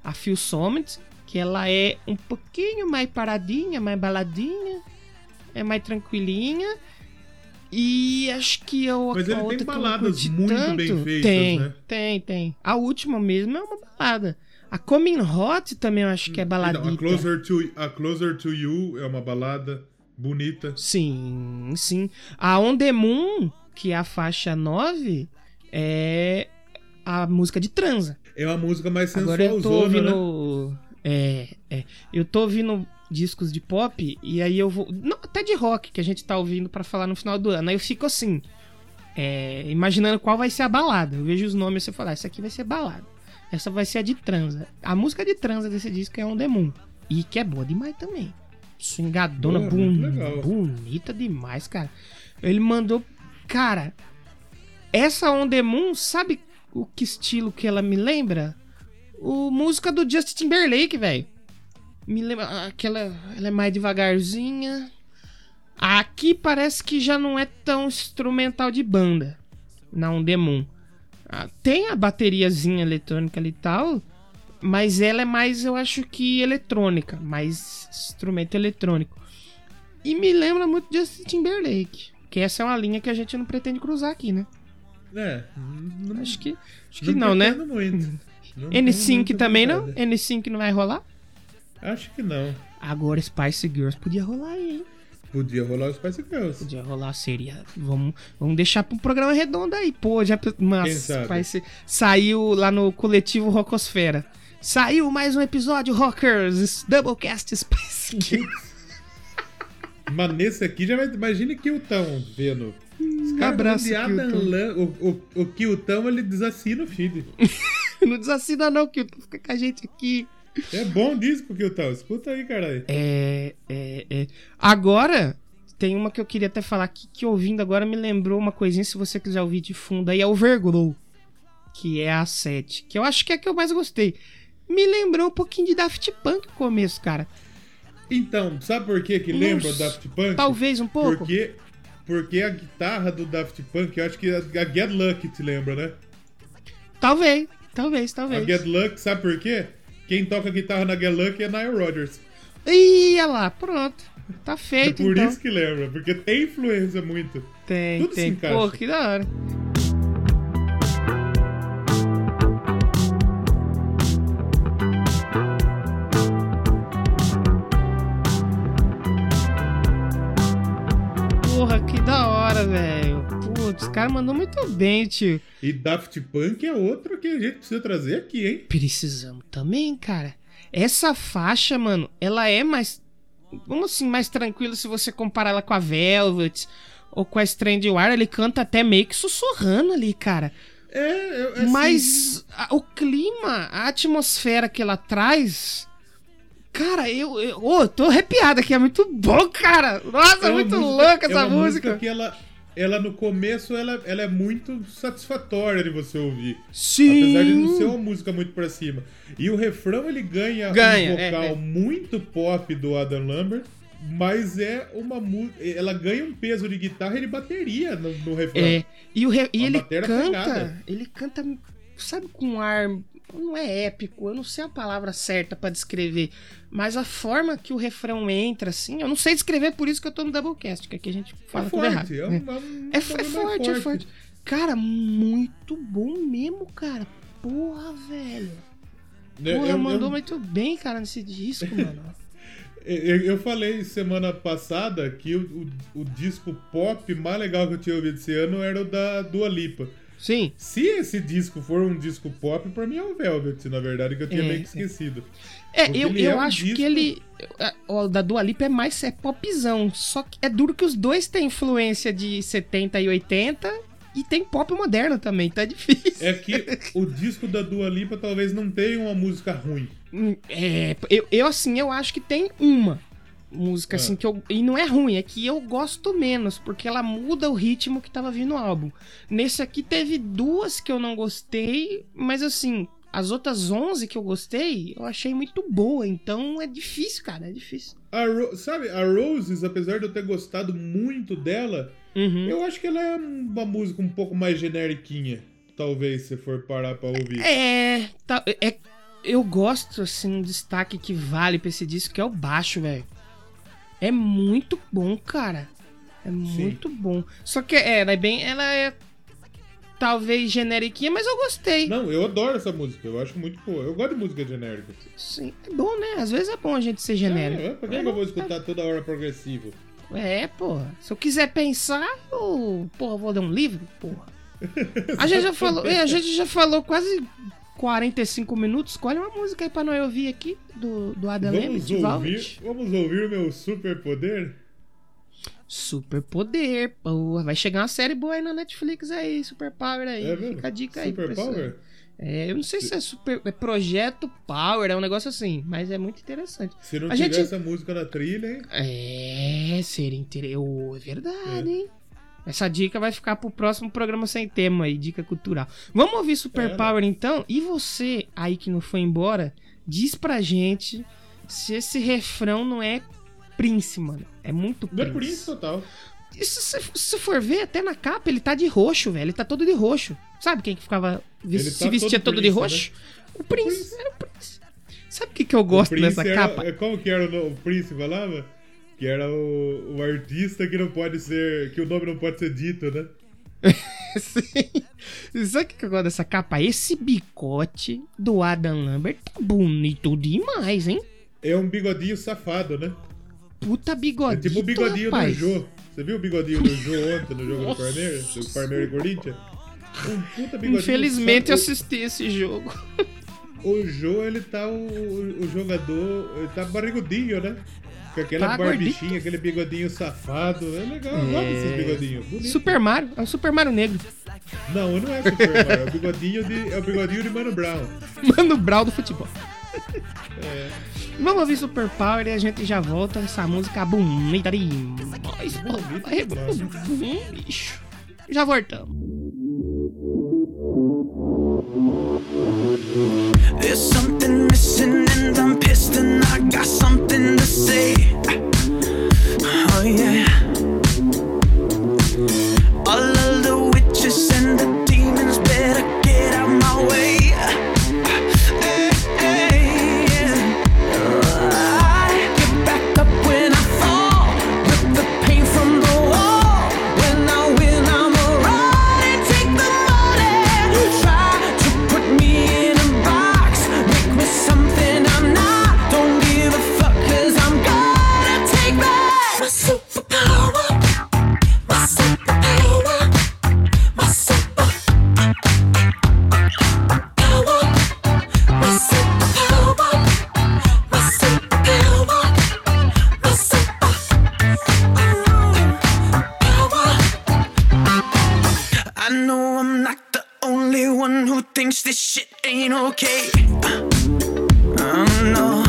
A Phil Summit, que ela é um pouquinho mais paradinha, mais baladinha, é mais tranquilinha. E acho que eu Mas ele tem baladas muito tanto, bem feitas, tem, né? Tem, tem. A última mesmo é uma balada. A Coming Hot também eu acho que é Então, baladita. a, Closer to, a Closer to You é uma balada bonita. Sim, sim. A On The Moon, que é a faixa 9, é a música de transa. É uma música mais Agora eu tô sensualzona, né? É, é. Eu tô ouvindo discos de pop e aí eu vou. Não, até de rock que a gente tá ouvindo pra falar no final do ano. Aí eu fico assim. é, imaginando qual vai ser a balada. Eu vejo os nomes e você fala, ah, essa aqui vai ser balada. Essa vai ser a de transa. A música de transa desse disco é On The Moon. E que é boa demais também. Swingadona, bun- legal. bonita demais, cara. Ele mandou. Cara, essa On The Moon, sabe o que estilo que ela me lembra? O música do Justin Timberlake, velho. Me lembra aquela. Ela é mais devagarzinha. Aqui parece que já não é tão instrumental de banda. Na On The Moon. Ah, Tem a bateriazinha eletrônica ali e tal. Mas ela é mais, eu acho que eletrônica. Mais instrumento eletrônico. E me lembra muito de Justin Timberlake. Que essa é uma linha que a gente não pretende cruzar aqui, né? É, não, Acho que, acho que não, né? pretendo muito. Não tenho N5 muita também não? vontade. N5 não vai rolar? Acho que não. Agora Spice Girls podia rolar aí, hein? Podia rolar os Spice Girls. Podia rolar, seria. Vamos, vamos deixar um programa redondo aí. Pô, já. Mas? Spice saiu lá no coletivo Rockosfera. Saiu mais um episódio, Rockers! Doublecast Spice Girls. Mas nesse aqui já vai. Imagine Kiltão vendo. Os caras Um abraço, Adam. Lan- o, o, o Kiltão ele desassina o feed. não desassina, não, que fica com a gente aqui. É bom disco, Kiltão. Escuta aí, caralho. É, é, é. Agora, tem uma que eu queria até falar aqui, que ouvindo agora me lembrou uma coisinha, se você quiser ouvir de fundo aí, é Overglow, que é a 7, que eu acho que é a que eu mais gostei. Me lembrou um pouquinho de Daft Punk no começo, cara. Então, sabe por que que lembra Nossa, Daft Punk? Talvez um pouco. Porque, porque a guitarra do Daft Punk, eu acho que a, a Get Lucky te lembra, né? Talvez, talvez, A talvez. Get Lucky, sabe por quê? Quem toca guitarra na Get Lucky é Nile Rodgers. Ih, olha lá, pronto. Tá É feito, por então. isso que lembra, porque tem influência muito. Tem, tudo se tem. encaixa. Pô, que da hora. Porra, que da hora, velho. Putz, os caras mandou muito bem, tio. E Daft Punk é outro que a gente precisa trazer aqui, hein? Precisamos também, cara. Essa faixa, mano, ela é mais. Vamos assim, mais tranquila se você comparar ela com a Velvet ou com a Strangewater. Ele canta até meio que sussurrando ali, cara. É, assim, Mas a- o clima, a atmosfera que ela traz. Cara, eu. eu ô, tô arrepiado aqui, é muito bom, cara. Nossa, é, muito música- louca é essa uma música. que ela, ela no começo ela, ela é muito satisfatória de você ouvir. Sim. Apesar de não ser uma música muito pra cima. E o refrão ele ganha, Ganha, um vocal é, é. muito pop do Adam Lambert. Mas é uma música. Ela ganha um peso de guitarra e de bateria no, no refrão. É. E, o re- e ele canta. pegada. Ele canta, sabe, com um ar. Não é épico, eu não sei a palavra certa pra descrever. Mas a forma que o refrão entra, assim, eu não sei descrever, por isso que eu tô no Doublecast, que aqui a gente fala é tudo forte. errado. É, É. é, É, bagulho f- é mais forte, é forte. Cara, muito bom mesmo, cara. Porra, velho. É, Porra, eu- mandou eu- muito bem, cara, nesse disco, mano. Eu, eu falei semana passada que o, o, o disco pop mais legal que eu tinha ouvido esse ano era o da Dua Lipa. Sim. Se esse disco for um disco pop, pra mim é o Velvet, na verdade, que eu tinha É, meio que esquecido. É, Porque eu, eu é um acho disco- que ele. é, O da Dua Lipa é mais é popzão. Só que é duro que os dois têm influência de 70 e 80 e tem pop moderno também, tá difícil. É que o disco da Dua Lipa talvez não tenha uma música ruim. Hum, É, eu, eu, assim, eu acho que tem uma música, Ah. assim, que eu. E não é ruim, é que eu gosto menos, porque ela muda o ritmo que tava vindo no álbum. Nesse aqui teve duas que eu não gostei, mas assim, as outras 11 que eu gostei, eu achei muito boa, então é difícil, cara, é difícil. A Ro- sabe, a Roses, apesar de eu ter gostado muito dela, Uhum. eu acho que ela é uma música um pouco mais generiquinha. Talvez, se for parar pra ouvir. É, tá, é. Eu gosto, assim, um destaque que vale pra esse disco, que é o baixo, velho. É muito bom, cara. É muito bom. Só que é, ela é bem. Ela é. Talvez generiquinha, mas eu gostei. Não, eu adoro essa música, eu acho muito boa. Eu gosto de música genérica. Sim, é bom, né? Às vezes é bom a gente ser genérico. É, é, por que, que eu vou escutar toda hora progressivo? É, porra. Se eu quiser pensar, eu. Porra, vou ler um livro? Porra. A gente já falou. é, a gente já falou quase 45 minutos. Escolhe uma música aí pra nós ouvir aqui do, do Adam Vamos ouvir, vamos ouvir o meu superpoder? Super poder, porra. Vai chegar uma série boa aí na Netflix aí, Super Power aí. É mesmo? Fica a dica aí. Super pro pessoal. Power? É, eu não sei se é super. É Projeto Power, é um negócio assim, mas é muito interessante. Se não A tiver gente- essa música na trilha, hein? É, seria interessante. é verdade, hein? Essa dica vai ficar pro próximo programa sem tema aí, dica cultural. Vamos ouvir Super É, Power então? E você aí que não foi embora, diz pra gente se esse refrão não é Prince, mano. É muito Não é Prince. isso total. E se for ver, até na capa, ele tá de roxo, velho. Ele tá todo de roxo. Sabe quem que ficava. Ele se tá vestia todo todo, de Prince, roxo? O Prince. Prince. Era o Prince. Sabe o que, que eu gosto Prince dessa era- capa? Como que era o, o Prince falava? Que era o, o artista que não pode ser. que o nome não pode ser dito, né? Sim. Sabe o que eu gosto dessa capa? Esse bicote do Adam Lambert tá bonito demais, hein? É um bigodinho safado, né? Puta É bigodinho. tipo o bigodinho rapaz. do Jô. Você viu o bigodinho do Jô ontem no jogo do Palmeiras? Do Palmeiras e Corinthians? Um puta bigodinho. Infelizmente eu assisti esse jogo. O Jô, ele tá o, o jogador, ele tá barrigudinho, né? Com aquela Tá barbichinha, aquele bigodinho safado. É legal, eu gosto desses bigodinhos. Bonito. Super Mario, é o Super Mario Negro. Não, não é Super Mario, é o bigodinho de, é o bigodinho de Mano Brown. Mano Brau do futebol. É. Vamos ouvir Super Power e a gente já volta essa música bonita É demais. bom, bicho. Já voltamos. There's something missing and I'm pissed and I got something to say. Oh yeah. All of the witches and the this shit ain't okay. Oh no.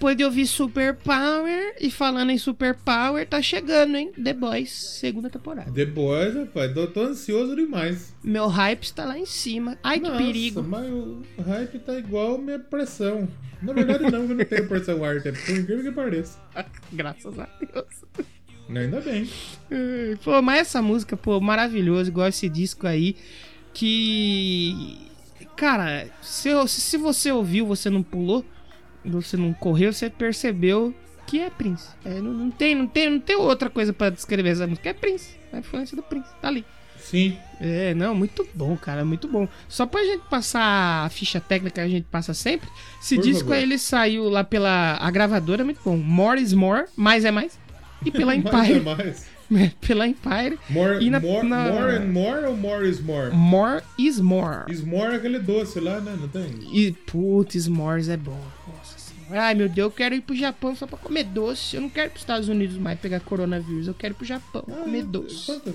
Depois de ouvir Super Power. E falando em Super Power, tá chegando, hein? The Boys, segunda temporada. The Boys, rapaz, tô, tô ansioso demais. Meu hype está lá em cima. Ai, que Nossa, perigo. mas o hype tá igual minha pressão. Na verdade não, eu não tenho pressão alta, por incrível que pareça. Graças a Deus. Ainda bem. Pô, mas essa música, pô, maravilhoso, igual esse disco aí. Que. Cara, se, se você ouviu, você não pulou, você não correu, você percebeu que é Prince. É, não, não tem, não, tem, não tem outra coisa pra descrever essa música. É Prince. É a influência do Prince. Tá ali. Sim. É, não, muito bom, cara, muito bom. Só pra gente passar a ficha técnica que a gente passa sempre, esse Por disco favor. aí, ele saiu lá pela a gravadora, muito bom. More is More, mais é mais. E pela Mais Empire. é mais. pela Empire. More, E na- more, na- more and more ou more is more? More is More. S'more é aquele doce lá, né? Não tem? E, putz, S'mores é bom. Ai, meu Deus, eu quero ir pro Japão só pra comer doce. Eu não quero ir pros Estados Unidos mais pegar coronavírus. Eu quero ir pro Japão comer doce. Quanto,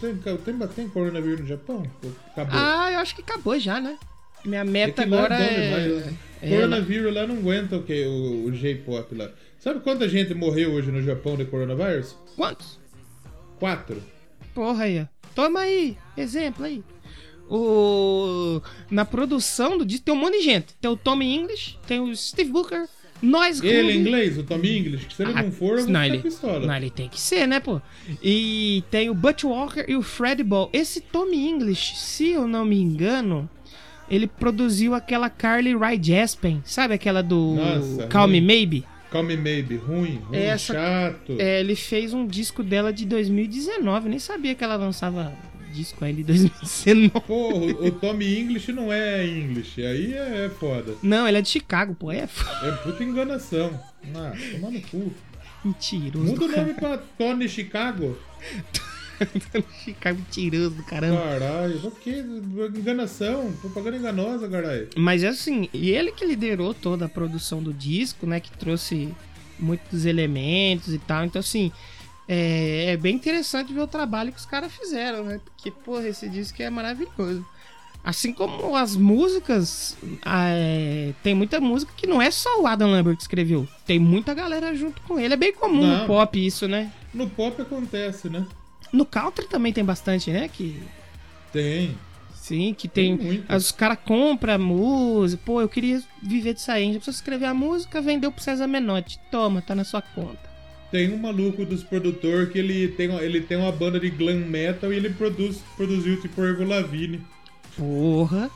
tem, tem, tem coronavírus no Japão? Acabou. Ah, eu acho que acabou já, né? Minha meta É que lá agora bom é... demais. é... Coronavírus lá não aguenta o que? O, o J-pop lá. Sabe quanta gente morreu hoje no Japão de coronavírus? Quantos? Quatro. Porra aí, ó. Toma aí, exemplo aí. O... Na produção do disco tem um monte de gente. Tem o Tommy English, tem o Steve Booker, nós Ele em inglês, o Tommy English, que se ele não for, eu vou não, ele, pistola. não, ele tem que ser, né, pô? E tem o Butch Walker e o Fred Ball. Esse Tommy English, se eu não me engano, ele produziu aquela Carly Rae Jepsen, sabe aquela do Nossa, Call Me ruim. Maybe? Call Me Maybe, ruim, ruim, Essa- chato. É, ele fez um disco dela de 2019, nem sabia que ela lançava disco ainda em 2019. Pô, o, o Tommy English não é English, aí é, é foda. Não, ele é de Chicago, pô, é f- É puta enganação. Ah, toma no cu. mentiroso Muda o nome pra Tony Chicago. Chicago mentiroso do caramba. Caralho, por que enganação? Propaganda enganosa, caralho. Mas é assim, e ele que liderou toda a produção do disco, né? Que trouxe muitos elementos e tal. Então, assim, é, é bem interessante ver o trabalho que os caras fizeram, né? Porque, porra, esse disco é maravilhoso. Assim como as músicas, ah, é, tem muita música que não é só o Adam Lambert que escreveu. Tem muita galera junto com ele. É bem comum Não. no pop isso, né? No pop acontece, né? No country também tem bastante, né? Que, Tem. sim, que tem... Tem. Os caras compram música. Pô, eu queria viver disso aí. Já precisa escrever a música, vendeu pro César Menotti. Toma, tá na sua conta. Tem um maluco dos produtores que ele tem, ele tem uma banda de glam metal e ele produz, produziu tipo Ervo Lavigne. Porra.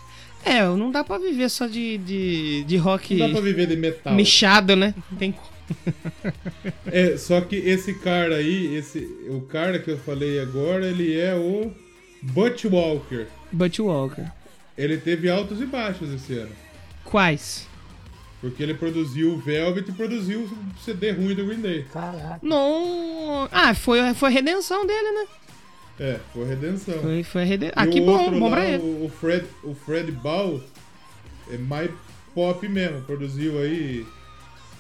É, não dá pra viver só de, de, de rock Não dá pra viver de metal. mexado, né? Não Tem como. É, só que esse cara aí, esse, o cara que eu falei agora, ele é o Butch Walker. Butch Walker. Ele teve altos e baixos esse ano. Quais? Porque ele produziu o Velvet e produziu o CD ruim do Green Day. Não. Ah, foi, foi a redenção dele, né? É, foi a redenção. Foi, foi a redenção. E Ah, que bom, outro bom lá, pra ele. O, Fred, o Fred Ball é mais pop mesmo. Produziu aí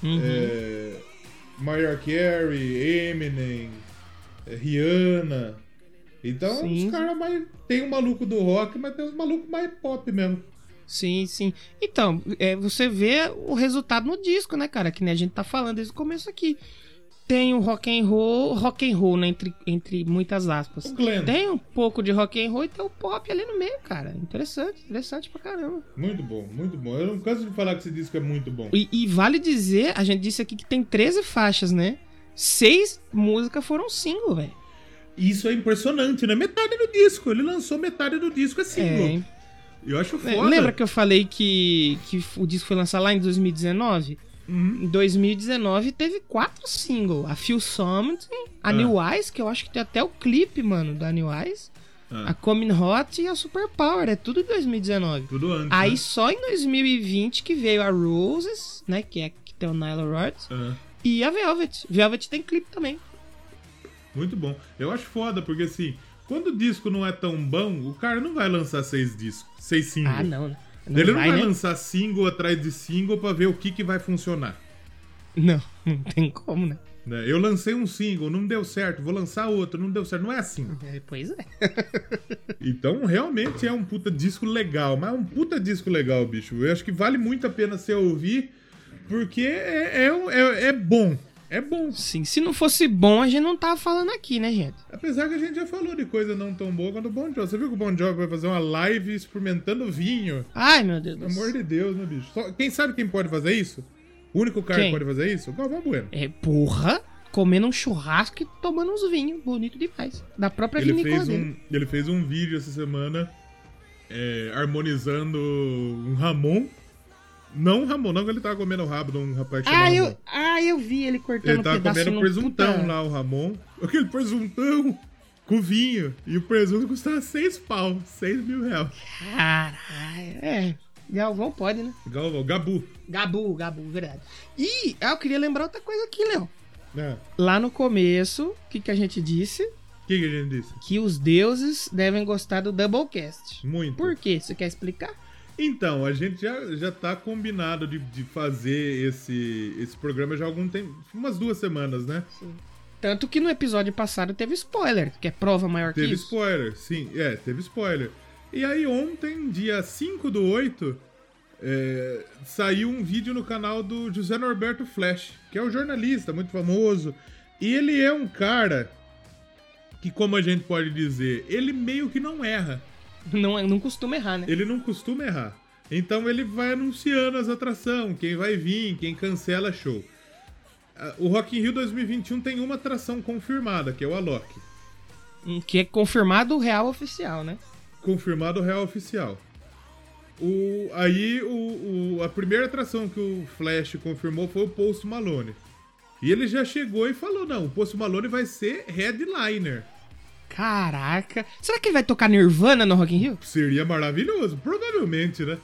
Uhum. é, Mariah Carey, Eminem, é, Rihanna. Então, Sim. os caras mais. Tem um maluco do rock, mas tem uns malucos mais pop mesmo. Sim, sim. Então, é, você vê o resultado no disco, né, cara? Que nem a gente tá falando desde o começo aqui. Tem o rock and roll, rock and roll, né, entre, entre muitas aspas. Tem um pouco de rock and roll e tem o pop ali no meio, cara. Interessante, interessante pra caramba. Muito bom, muito bom. Eu não canso de falar que esse disco é muito bom. E, e vale dizer, a gente disse aqui que tem 13 faixas, né? Seis músicas foram single, velho. Isso é impressionante, né? Metade do disco. Ele lançou metade do disco, é single. É, Eu acho É, foda. Lembra que eu falei que, que o disco foi lançado lá em 2019? Uhum. Em 2019 teve quatro singles. A Feel Something, a Ah. New Eyes, que eu acho que tem até o clipe, mano, da New Eyes. Ah. A Coming Hot e a Super Power. É tudo em 2019. Tudo antes. Aí né? só em 2020 que veio a Roses, né? Que é que tem o Nile Rodgers. Ah. E a Velvet. Velvet tem clipe também. Muito bom. Eu acho foda, porque assim, quando o disco não é tão bom, o cara não vai lançar seis discos, seis singles. Ah, não, né? Não Ele não vai, vai né? lançar single atrás de single pra ver o que, que vai funcionar. Não, não tem como, né? né? Eu lancei um single, não deu certo, vou lançar outro, não deu certo. Não é assim. É, pois é. Então, realmente é um puta disco legal, mas é um puta disco legal, bicho. Eu acho que vale muito a pena você ouvir, Porque é, é, é, é bom. É bom. Sim, se não fosse bom, a gente não tava falando aqui, né, gente? Apesar que a gente já falou de coisa não tão boa quanto o Bon Jovi. Você viu que o Bon Jovi vai fazer uma live experimentando vinho? Ai, meu Deus do Pelo amor de Deus, né, bicho? Só- quem sabe quem pode fazer isso? O único cara Quem? que pode fazer isso? O Galvão Bueno. É, porra, comendo um churrasco e tomando uns vinhos. Bonito demais. Da própria Ele fez, um, ele fez um vídeo essa semana é, harmonizando um Ramon. Não Ramon, não que ele tava comendo o rabo de um rapaz Ah Ramon. eu, ah, eu vi ele cortando Ele tava pedaço comendo no presuntão puta- lá, o Ramon. Aquele presuntão com vinho. E o presunto custava 6 pau, 6 mil reais. Caralho, é. Galvão pode, né? Galvão, Gabu. Gabu, Gabu, verdade. E ah, eu queria lembrar outra coisa aqui, Léo. É. Lá no começo, o que, que a gente disse? O que, que a gente disse? Que os deuses devem gostar do Doublecast. Muito. Por quê? Você quer explicar? Então, a gente já, já tá combinado de, de fazer esse, esse programa já há algum tempo. Umas duas semanas, né? Tanto que no episódio passado teve spoiler, que é prova maior Teve que isso. spoiler, sim, é, teve spoiler. E aí ontem, dia 5 do 8, é, saiu um vídeo no canal do José Norberto Flash, que é um jornalista muito famoso. E ele é um cara que, como a gente pode dizer, ele meio que não erra. Não, não costuma errar, né? Ele não costuma errar. Então ele vai anunciando as atrações, quem vai vir, quem cancela show. Ah, O Rock in Rio 2021 tem uma atração confirmada, que é o Alok. Que é confirmado o real oficial, né? confirmado real oficial. O, aí o, o- a primeira atração que o Flash confirmou foi o Post Malone. E ele já chegou e falou: não, o Post Malone vai ser headliner. Caraca. Será que ele vai tocar Nirvana no Rock in Rio? Seria maravilhoso, provavelmente, né?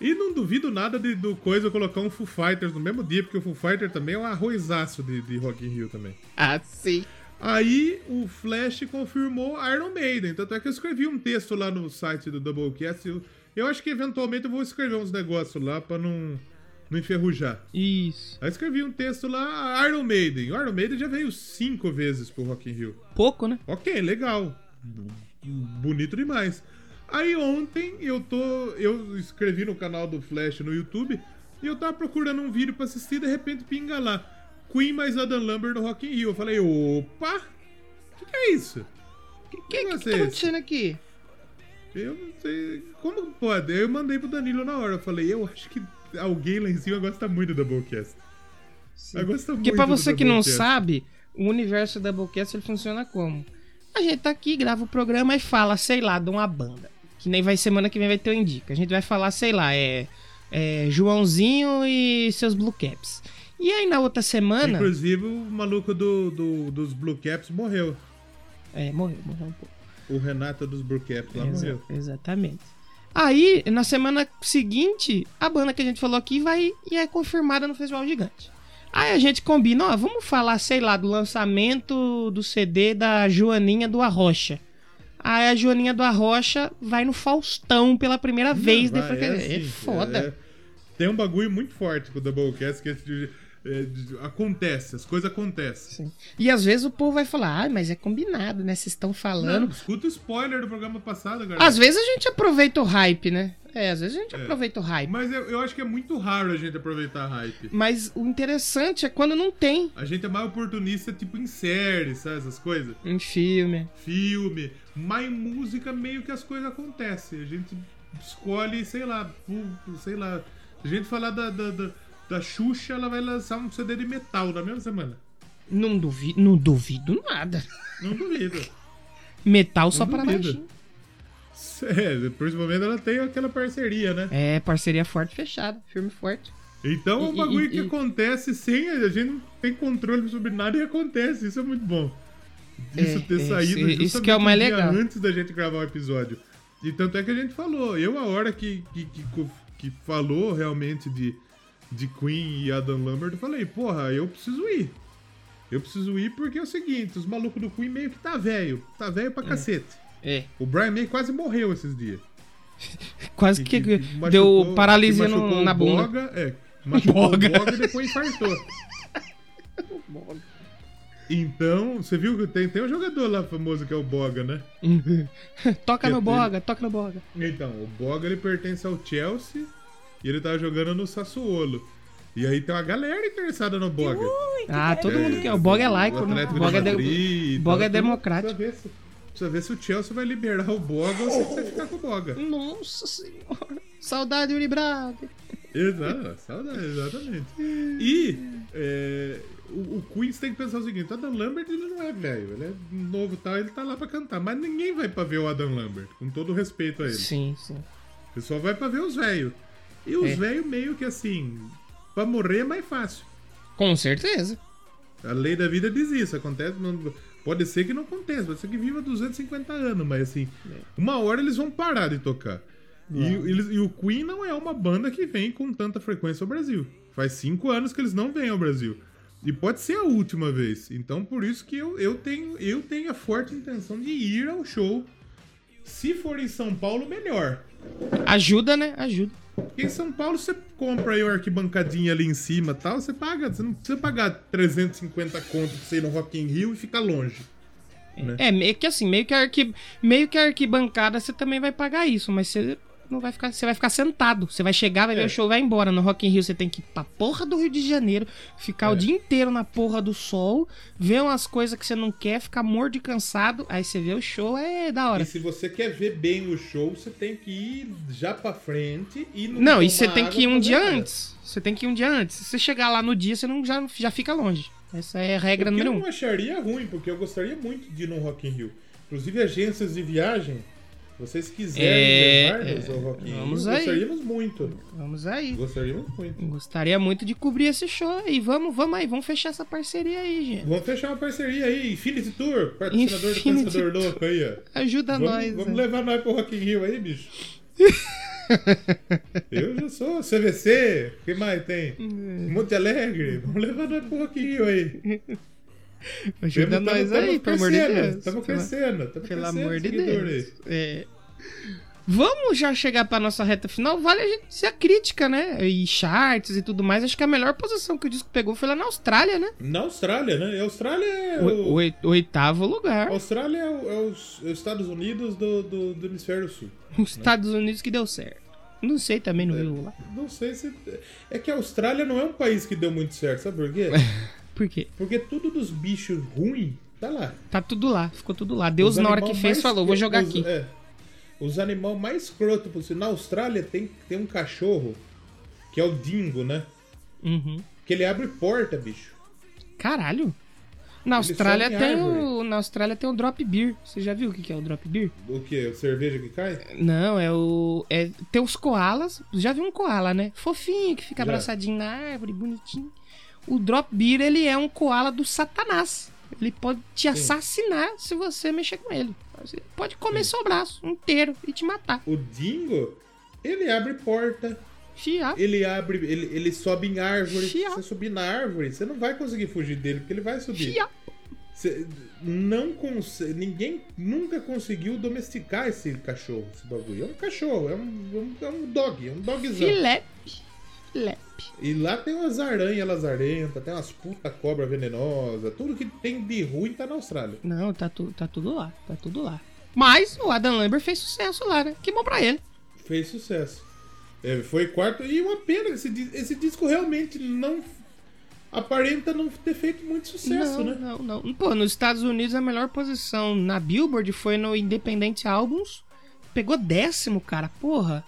E não duvido nada de, do coisa colocar um Foo Fighters no mesmo dia, porque o Foo Fighter também é um arrozaço de, de Rock in Rio também. Ah, sim. Aí o Flash confirmou Iron Maiden. Tanto é que eu escrevi um texto lá no site do Doublecast. Eu, eu acho que eventualmente eu vou escrever uns negócios lá pra não, não enferrujar. Isso. Aí escrevi um texto lá, Iron Maiden. O Iron Maiden já veio cinco vezes pro Rock in Rio. Pouco, né? Ok, legal. Bonito demais. Aí ontem eu tô. Eu escrevi no canal do Flash no YouTube e eu tava procurando um vídeo pra assistir e de repente pinga lá. Queen mais Adam Lambert no Rock in Rio. Eu falei, opa! O que, que é isso? O que, que, que Você- tá acontecendo aqui? Eu não sei. Como pode? Aí eu mandei pro Danilo na hora. Eu falei, eu acho que alguém lá em cima gosta muito do Doublecast. Gosta Porque pra você que não sabe, o universo da Doublecast ele funciona como? A gente tá aqui, grava o programa e fala, sei lá, de uma banda. Que nem vai semana que vem vai ter o Indica. A gente vai falar, sei lá, é, é Joãozinho e seus Blue Caps. E aí na outra semana. Inclusive o maluco do, do- dos Blue Caps morreu. É, morreu, morreu um pouco. O Renato dos Blue Caps lá Exa- morreu. exatamente. Aí, na semana seguinte, a banda que a gente falou aqui vai e é confirmada no Festival Gigante. Aí a gente combina, ó, vamos falar, sei lá, do lançamento do CD da Joaninha do Arrocha. Aí a Joaninha do Arrocha vai no Faustão pela primeira vez Vai, depois que é, assim, foda. é- tem um bagulho muito forte com o Doublecast que é de- é acontece, as coisas acontecem. Sim. E às vezes o povo vai falar, ah, mas é combinado, né? Vocês estão Não, falando. escuta o spoiler do programa passado, galera. Às vezes a gente aproveita o hype, né? É, às vezes a gente aproveita o hype. Mas eu, eu acho que é muito raro a gente aproveitar a hype. Mas o interessante é quando não tem A gente é mais oportunista, tipo, em série, sabe? Essas coisas. em filme. Filme. Mas em música, meio que as coisas acontecem. A gente escolhe, sei lá, sei lá. A gente falar da, da, da, da Xuxa, ela vai lançar um CD de metal na mesma semana. Não duvido, não duvido nada. Não duvido. Metal só Não para duvido. baixinho. É, principalmente ela tem aquela parceria, né? É, parceria forte fechada, filme forte. Então é um E- bagulho e- que e- acontece sem. A gente não tem controle sobre nada e acontece. Isso é muito bom. Isso É, ter é, saído isso- isso que é o mais legal. antes da gente gravar o episódio. E tanto é que a gente falou. Eu, a hora que, que, que, que falou realmente de, de Queen e Adam Lambert, eu falei, porra, eu preciso ir. Eu preciso ir porque é o seguinte, os malucos do Queen meio que tá velho. Tá velho pra cacete. É. O Brian May quase morreu esses dias. Quase que, machucou- deu paralisia que no- na o bunda. Boga, é, machucou Boga. o Boga e depois infartou. Então, você viu que tem, tem um jogador lá famoso que é o Boga, né? toca Que no ele- boga, toca no boga. Então, o Boga ele pertence ao Chelsea e ele tava jogando no Sassuolo. E aí tem uma galera interessada no Boga. Ah, todo mundo quer. O Bog é laico, o né? Atlético O Bog é, de. Madrid Boga é democrático. Precisa ver, se, precisa ver se o Chelsea vai liberar o Boga ou se você vai ficar com o Boga. Nossa senhora. Saudade, Uri Brother. Exato, saudade, exatamente. E é, o, o Queen você tem que pensar o seguinte: o Adam Lambert ele não é velho, ele é novo e tal, ele tá lá pra cantar. Mas ninguém vai pra ver o Adam Lambert, com todo o respeito a ele. Sim, sim. O pessoal vai pra ver os velhos. E os É. velhos meio que assim, pra morrer é mais fácil. Com certeza. A lei da vida diz isso, acontece. não- pode ser que não aconteça, pode ser que viva 250 anos, mas assim, uma hora eles vão parar de tocar. E, eles- e o Queen não é uma banda que vem com tanta frequência ao Brasil. Faz cinco anos que eles não vêm ao Brasil. E pode ser a última vez. Então por isso que eu, eu, tenho, eu tenho a forte intenção de ir ao show. Se for em São Paulo, melhor. Ajuda, né? Ajuda. Porque em São Paulo você compra aí uma arquibancadinha ali em cima tal, você paga, você não precisa pagar 350 conto pra você ir no Rock in Rio e ficar longe. Né? É, meio que assim, meio que arqui... meio que a arquibancada você também vai pagar isso, mas você não vai ficar. Você vai ficar sentado. Você vai chegar, vai ver É. o show vai embora. No Rock in Rio você tem que ir pra porra do Rio de Janeiro, ficar o É. dia inteiro na porra do sol, ver umas coisas que você não quer, ficar morto e cansado. Aí você vê o show, é da hora. E se você quer ver bem o show, você tem que ir já pra frente e não Não, e você tem que ir um dia nada. antes. Você tem que ir um dia antes. Se você chegar lá no dia, você não, já, já fica longe. Essa é a regra O que número eu um. não acharia ruim, porque eu gostaria muito de ir no Rock in Rio. Inclusive agências de viagem, vocês quiserem É, levar-nos é, ao Rock in Rio, gostaríamos muito. Vamos aí. Gostaríamos muito. Gostaria muito de cobrir esse show aí. Vamos, vamos aí, vamos fechar essa parceria aí, gente. Vamos fechar uma parceria aí, Infinity Tour, patrocinador do Infinity Pensador Louco aí, ó. Ajuda Vamos, nós. vamos né? levar nós pro Rock in Rio aí, bicho. Eu já sou CVC, o que mais tem? Hum. Monte Alegre, vamos levar nós pro Rock in Rio aí. Ajuda Tamo- nós tamo- aí, tamo pelo amor de Deus. Estamos crescendo, estamos Pelo amor de Deus. É. Vamos já chegar pra nossa reta final. Vale a gente ser a crítica, né? E charts e tudo mais. Acho que a melhor posição que o disco pegou foi lá na Austrália, né? Na Austrália, né? A Austrália é O, o... oi- oitavo A lugar. Austrália é, o- é os, é os Estados Unidos do, do, do Hemisfério Sul. Os Estados Unidos que deu certo. Não sei também, não viu lá. Não sei se. É que a Austrália não é um país que deu muito certo, sabe por quê? Por quê? Porque tudo dos bichos ruins tá lá. Tá tudo lá, ficou tudo lá. Deus, Os na hora que fez, falou: vou jogar os- aqui. é, os animais mais escroto possível. Na Austrália tem, tem um cachorro, que é o dingo, né? Uhum. Que ele abre porta, bicho. Caralho. Na Austrália tem árvore. o. Na Austrália tem o drop beer. Você já viu o que é o drop beer? O que? Cerveja que cai? Não, é o. É, tem os koalas. Já viu um koala, né? Fofinho, que fica Já. abraçadinho na árvore, bonitinho. O drop beer, ele é um koala do satanás. Ele pode te assassinar se você mexer com ele. Você pode comer seu braço inteiro e te matar. O dingo, ele abre porta. Fia. Ele abre, ele, ele sobe em árvore. Se Fia. você subir na árvore, você não vai conseguir fugir dele, porque ele vai subir. Fia. Você não consegue. Ninguém nunca conseguiu domesticar esse cachorro, esse bagulho. É um cachorro, é um, é um dog, é um dogzão. Filepe. Filepe. E lá tem umas aranhas lazarentas, tem umas puta cobra venenosa, tudo que tem de ruim tá na Austrália. Não, tá, tu, tá tudo lá. Tá tudo lá. Mas o Adam Lambert fez sucesso lá, né? Que bom pra ele. Fez sucesso. É, foi quarto. E uma pena, esse, esse disco realmente não. Aparenta não ter feito muito sucesso, não, né? não, não. Pô, nos Estados Unidos a melhor posição na Billboard foi no Independent Albums. Pegou décimo, cara. Porra.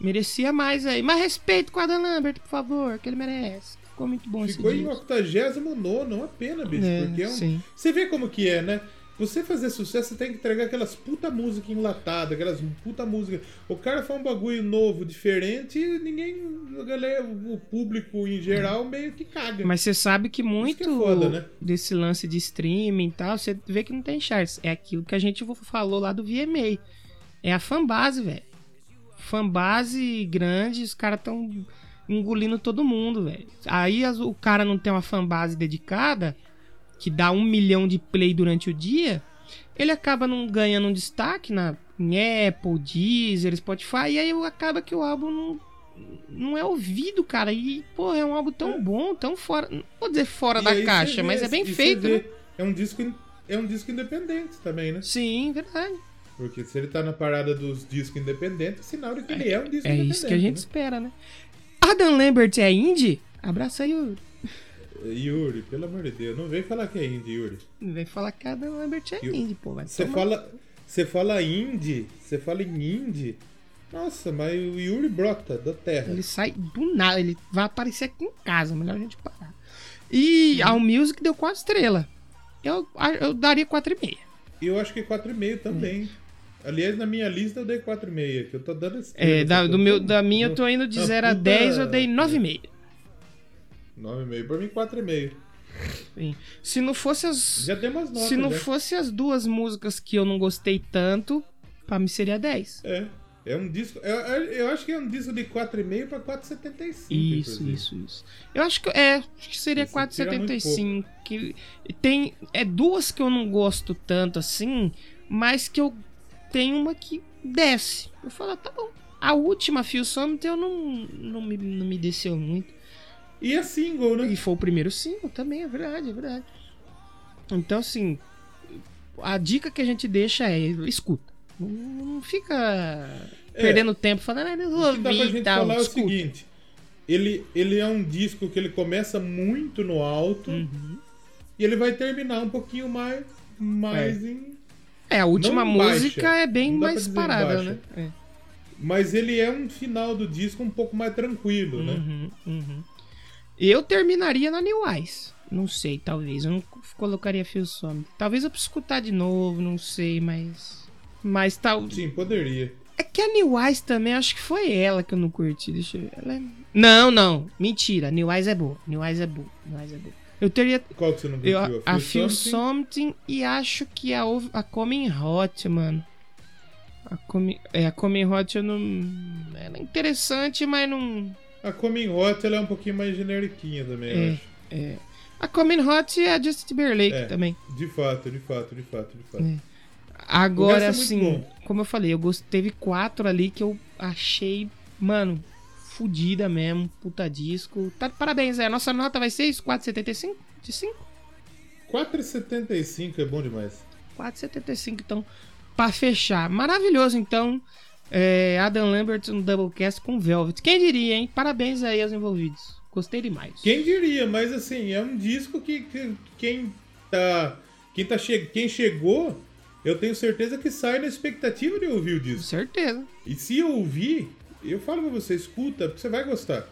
Merecia mais aí. Mas respeito com o Adam Lambert, por favor, que ele merece. Ficou muito bom Ficou esse em disco. 89, uma pena, bicho. É, porque é um... sim. Você vê como que é, né? Você fazer sucesso, você tem que entregar aquelas puta música enlatada, aquelas puta música. O cara faz um bagulho novo, diferente, e ninguém. A galera, o público em geral meio que caga. Mas você sabe que muito é foda, né? desse lance de streaming e tal, você vê que não tem charts. É aquilo que a gente falou lá do VMA. É a fanbase, velho. Fanbase grande, os caras tão engolindo todo mundo, velho. Aí as- o cara não tem uma fanbase dedicada, que dá um milhão de play durante o dia, ele acaba não ganhando um destaque na em Apple, Deezer, Spotify, e aí acaba que o álbum não, não é ouvido, cara. E, pô, é um álbum tão bom, tão fora. Não vou dizer fora E da caixa, vê- mas é bem feito, né? É um disco. É um disco independente também, né? Sim, verdade. Porque se ele tá na parada dos discos independentes, é sinal de que ele é um disco É independente. isso que a gente né? espera, né? Adam Lambert é indie? Abraço aí, Yuri. Yuri, pelo amor de Deus, não vem falar que é indie, Yuri. Não vem falar que a Dan Lambert é Yuri. indie, pô. Você fala, você fala indie, você fala em indie. Nossa, mas o Yuri brota da terra. Ele sai do nada, ele vai aparecer aqui em casa, melhor a gente parar. E a Music deu 4 estrelas. Eu, eu daria 4,5. E eu acho que 4,5 também. Aliás, na minha lista eu dei 4,5, que eu tô dando esse. É, da, do meu, da minha eu tô indo de Uma 0 a puta- 10, eu dei 9,5. 9,5 pra mim 4,5. Sim. Se não fosse as. Já tem umas notas. Se não já. fosse as duas músicas que eu não gostei tanto, pra mim seria 10. É. É um disco. Eu, eu acho que é um disco de 4,5 pra 4,75. Isso, isso, isso. Eu acho que é, acho que seria Esse tira muito 4,75. Que tem é duas que eu não gosto tanto assim, mas que eu tenho uma que desce. Eu falo, ah, tá bom. A última Feel Summit eu não, não, me, não me desceu muito. E é single, né? E foi o primeiro single também, é verdade, é verdade. Então, assim, a dica que a gente deixa é escuta. Não, não fica perdendo tempo falando, ah, não vou O que dá pra ouvir gente tal. falar é o seguinte: ele, ele é um disco que ele começa muito no alto Uhum. e ele vai terminar um pouquinho mais, mais em. É, a última Não baixa. música é bem mais parada, baixa. né? É. Mas ele é um final do disco um pouco mais tranquilo, né? Uhum, uhum. Eu terminaria na New Eyes. Não sei, talvez. Eu não colocaria Feel Some. Talvez eu preciso escutar de novo, não sei, mas. Mas tal. Sim, poderia. É que a New Eyes também, acho que foi ela que eu não curti. Deixa eu ver. Ela é- Não, não. Mentira. New Eyes é boa. New Eyes é boa. New Eyes é boa. Eu teria. Qual que você não curtiu? Eu, a Feel Something? Something e acho que a, a Coming Hot, mano. A Coming, é, a Coming Hot eu não. Ela é interessante, mas não. A Coming Hot ela é um pouquinho mais generiquinha também, eu É, acho. é. A Coming Hot é a Justin Timberlake É. também. De fato, de fato, de fato, de fato. É. Agora, é assim, como eu falei, eu gostei, teve quatro ali que eu achei, mano, fodida mesmo, puta disco. Tá parabéns, é. Nossa nota vai ser isso? 4,75? De 5? 4,75 é bom demais. 4,75, então, pra fechar. Maravilhoso, então. É, Adam Lambert no Doublecast com Velvet. Quem diria, hein? Parabéns aí aos envolvidos. Gostei demais. Quem diria, mas assim, é um disco que, que- quem tá. Quem, tá che quem chegou, eu tenho certeza que sai na expectativa de ouvir o Com disco. certeza. E se eu ouvir, eu falo pra você, escuta, porque você vai gostar.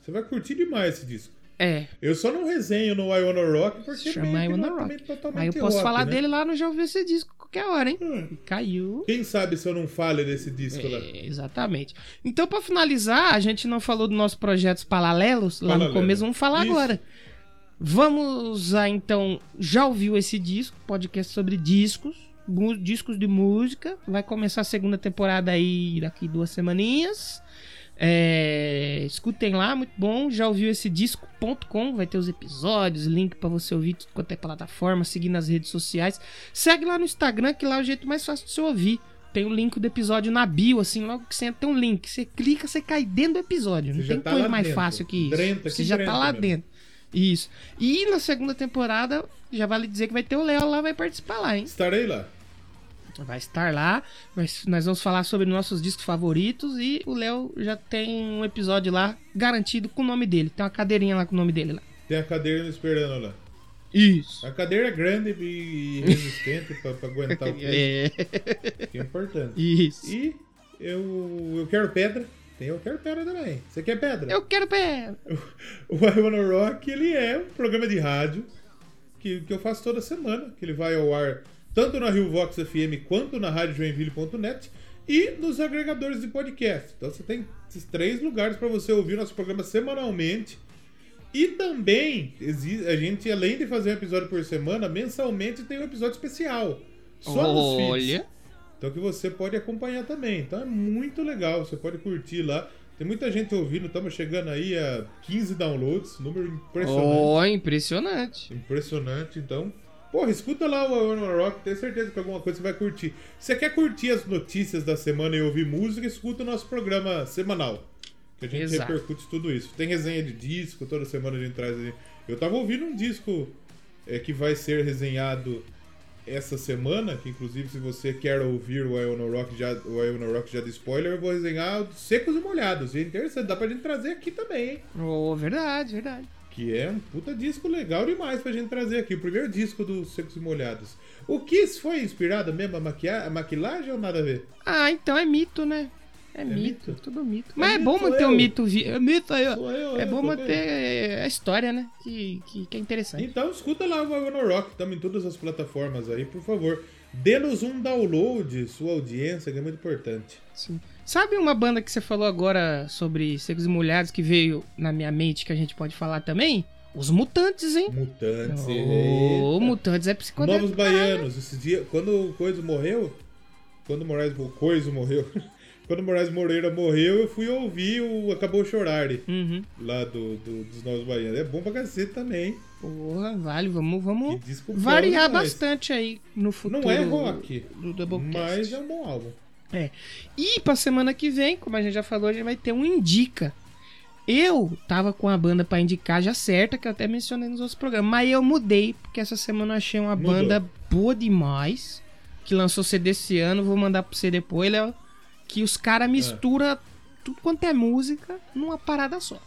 Você vai curtir demais esse disco. É. Eu só não resenho no I Wanna Rock porque Chama I Wanna é Rock. Aí eu posso rock, falar né? dele lá no Já Ouviu Esse Disco qualquer hora, hein? Hum. Caiu. Quem sabe se eu não falo desse disco lá. É, exatamente. Então, pra finalizar, a gente não falou dos nossos projetos paralelos lá no Paralelo. começo, vamos falar Isso. agora. Vamos a então. Já ouviu esse disco? Podcast sobre discos, discos de música. Vai começar a segunda temporada aí daqui duas semaninhas. É, escutem lá, muito bom. Já ouviu esse disco.com? Vai ter os episódios, link pra você ouvir tudo quanto é plataforma, seguir nas redes sociais. Segue lá no Instagram, que lá é o jeito mais fácil de você ouvir. Tem o link do episódio na bio, assim, logo que você entra tem um link. Você clica, você cai dentro do episódio. Não Você já tem tá coisa mais dentro. fácil que isso. Drenta, você que já tá lá mesmo. dentro. Isso. E na segunda temporada, já vale dizer que vai ter o Léo lá, vai participar lá, hein? Estarei lá. Vai estar lá. Mas nós vamos falar sobre nossos discos favoritos e o Léo já tem um episódio lá garantido com o nome dele. Tem uma cadeirinha lá com o nome dele lá. Tem a cadeira esperando lá. Isso. A cadeira é grande e resistente pra, pra aguentar o peso, É. que é importante. Isso. E eu, eu quero pedra. Tem eu quero pedra também. Você quer pedra? Eu quero pé. O I Wanna Rock, ele é um programa de rádio que, que eu faço toda semana, que ele vai ao ar tanto na Rio Vox FM quanto na radiojoinville.net e nos agregadores de podcast. Então você tem esses três lugares para você ouvir nosso programa semanalmente. E também, a gente, além de fazer um episódio por semana, mensalmente tem um episódio especial. Só nos feeds. Então que você pode acompanhar também. Então é muito legal, você pode curtir lá. Tem muita gente ouvindo, estamos chegando aí a 15 downloads, número impressionante. Oh, impressionante. Impressionante, então. Porra, escuta lá o One Rock, tenho certeza que alguma coisa você vai curtir. Se você quer curtir as notícias da semana e ouvir música, escuta o nosso programa semanal. Que a gente Exato. repercute tudo isso. Tem resenha de disco, toda semana a gente traz aí. Eu tava ouvindo um disco é, que vai ser resenhado essa semana, que inclusive se você quer ouvir o I Wanna Rock já, o I Wanna Rock já de spoiler, eu vou resenhar Secos e Molhados. E é interessante, dá pra gente trazer aqui também, hein? Oh, verdade, verdade. Que é um puta disco legal demais pra gente trazer aqui. O primeiro disco dos Secos e Molhados. O Kiss foi inspirado mesmo a, maquia a maquilagem ou nada a ver? Ah, então é mito, né? É, mito, mito? tudo mito. Mas é, mito, bom manter o eu. mito vi... É mito aí, ó. É eu, bom manter a história, né? Que, que, que é interessante. Então escuta lá o Wanna Rock, estamos em todas as plataformas aí, por favor. Dê-nos um download, sua audiência, que é muito importante. Sim. Sabe uma banda que você falou agora sobre Secos e Molhados que veio na minha mente que a gente pode falar também? Os Mutantes, hein? Mutantes. Ô. Mutantes é psicodélico. Novos Baianos. Esse dia, quando o Coiso morreu, quando o Moraes o Coiso morreu, quando o Moraes Moreira morreu, eu fui ouvir o Acabou Chorar Uhum. lá do, do- dos Novos Baianos. É bom pra cacete também. Porra, vale, vamos, vamos variar bastante aí no futuro. Não é rock, do Doublecast. mas é um bom álbum. É. E pra semana que vem, como a gente já falou, a gente vai ter um Indica. Eu tava com a banda pra indicar já certa, que eu até mencionei nos outros programas, mas eu mudei, porque essa semana eu achei uma Mudou. banda boa demais, que lançou CD esse ano, vou mandar pra você depois, Léo, que os caras misturam tudo quanto é música numa parada só.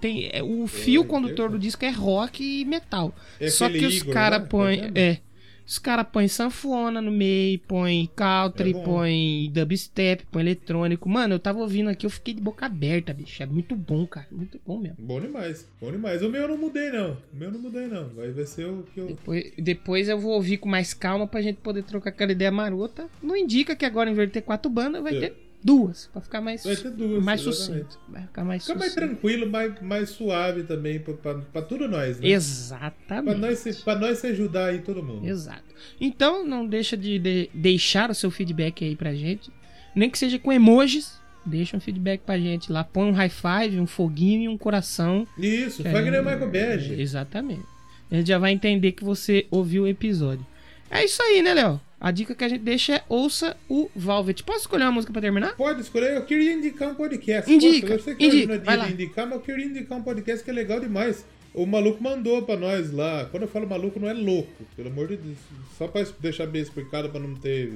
Tem, é, o fio condutor do disco é rock e metal. É Só que os caras né? põem. Tá vendo? É. Os caras põem sanfona no meio, põem country, É põem dubstep, põem eletrônico. Mano, eu tava ouvindo aqui, eu fiquei de boca aberta, bicho. É muito bom, cara. Muito bom mesmo. Bom demais, bom demais. O meu eu não mudei, não. O meu eu não mudei, não. Vai, vai ser o que eu. Depois, depois eu vou ouvir com mais calma pra gente poder trocar aquela ideia marota. Não indica que agora, em vez de ter quatro bandas, vai É. ter duas. Pra ficar mais, Vai ter duas, mais exatamente. sucinto. Vai ficar mais Fica mais tranquilo, mais, mais suave também, pra, pra, pra tudo nós, né? Pra Exatamente. nós, se, pra nós se ajudar aí todo mundo. Exato. Então, não deixa de, de- deixar o seu feedback aí pra gente. Nem que seja com emojis. Deixa um feedback pra gente lá. Põe um high five, um foguinho e um coração. Isso, faz que nem o Michael Bege. Exatamente. A gente já vai entender que você ouviu o episódio. É isso aí, né, Léo? A dica que a gente deixa é ouça o Velvet. Posso escolher uma música pra terminar? Pode escolher, eu queria indicar um podcast. Indica, Posso? eu sei que indica, hoje não é vai lá. de indicar, mas eu queria indicar um podcast que é legal demais. O maluco mandou pra nós lá. Quando eu falo maluco, não é louco, pelo amor de Deus. Só pra deixar bem explicado, pra não ter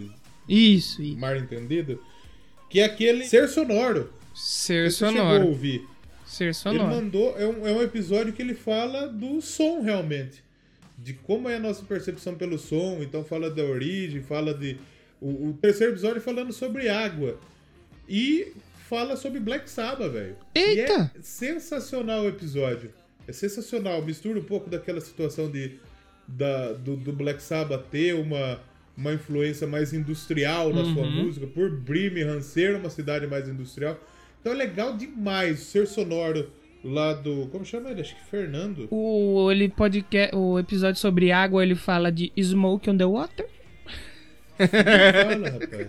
Isso, isso. mal entendido. Que é aquele Ser Sonoro. Ser Você chegou a sonoro. ouvir. Ser Ele sonoro. mandou, é um, é um episódio que ele fala do som realmente. De como é a nossa percepção pelo som. Então fala da origem, fala de. O, o terceiro episódio falando sobre água. E fala sobre Black Sabbath, velho. E Eita! é sensacional o episódio. É sensacional. Mistura um pouco daquela situação de, da, do, do Black Sabbath ter uma, uma influência mais industrial na sua Uhum. música, por Birmingham ser uma cidade mais industrial. Então é legal demais ser sonoro lá do. Como chama ele? Acho que Fernando. O, ele podcast, o episódio sobre água, ele fala de Smoke on the Water. Fala, rapaz.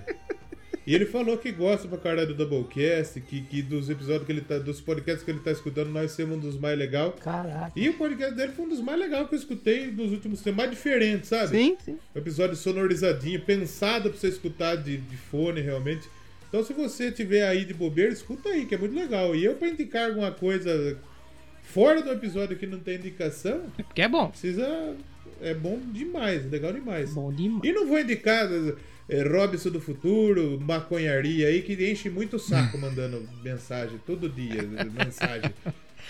E ele falou que gosta pra caralho do Doublecast, que, que dos episódios que ele tá. Dos podcasts que ele tá escutando, nós somos um dos mais legais. Caraca. E o podcast dele foi um dos mais legais que eu escutei nos últimos tempos, mais diferente, sabe? Sim, sim. Um episódio sonorizadinho, pensado pra você escutar de, de fone realmente. Então se você tiver aí de bobeira, escuta aí, que é muito legal. E eu pra indicar alguma coisa fora do episódio que não tem indicação, É porque é bom. precisa. É bom demais, legal demais. Bom demais. E não vou indicar é, Robson do Futuro, maconharia aí, que enche muito o saco mandando mensagem todo dia. mensagem.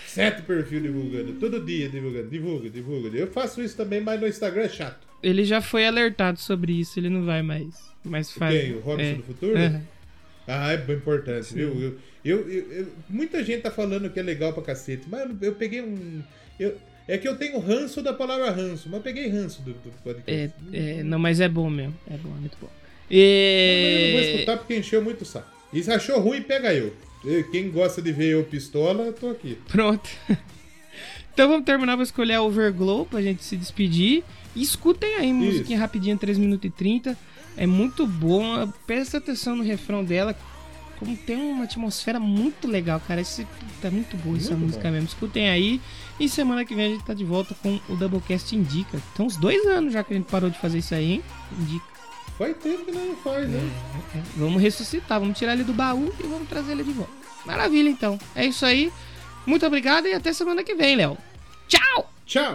Sete perfil divulgando, todo dia divulgando, divulga, divulga. Eu faço isso também, mas no Instagram é chato. Ele já foi alertado sobre isso, ele não vai mais, mais fazer. Quem? O Robson É. do Futuro? Aham. Ah, é bem importante, viu? Eu, eu, eu- muita gente tá falando que é legal pra cacete, mas eu, peguei um. eu- é que eu tenho ranço da palavra ranço, mas peguei ranço do, do podcast. É, é, não, mas é bom mesmo. É bom, é muito bom. Mas eu não vou E... escutar porque encheu muito o saco. E se achou ruim, pega eu. Quem gosta de ver eu pistola, eu tô aqui. Pronto. então vamos terminar, vou escolher a Overglow pra gente se despedir. E escutem aí, musiquinha rapidinha, 3 minutos e 30. É muito boa. Presta atenção no refrão dela. Como tem uma atmosfera muito legal, cara. Esse, tá muito boa essa Muito música bom. mesmo. Escutem aí. E semana que vem a gente tá de volta com o Doublecast Indica. Então, uns dois anos já que a gente parou de fazer isso aí, hein? Indica. Faz tempo que não faz, né? É, Vamos ressuscitar, vamos tirar ele do baú e vamos trazer ele de volta. Maravilha, então. É isso aí. Muito obrigado e até semana que vem, Léo. Tchau! Tchau!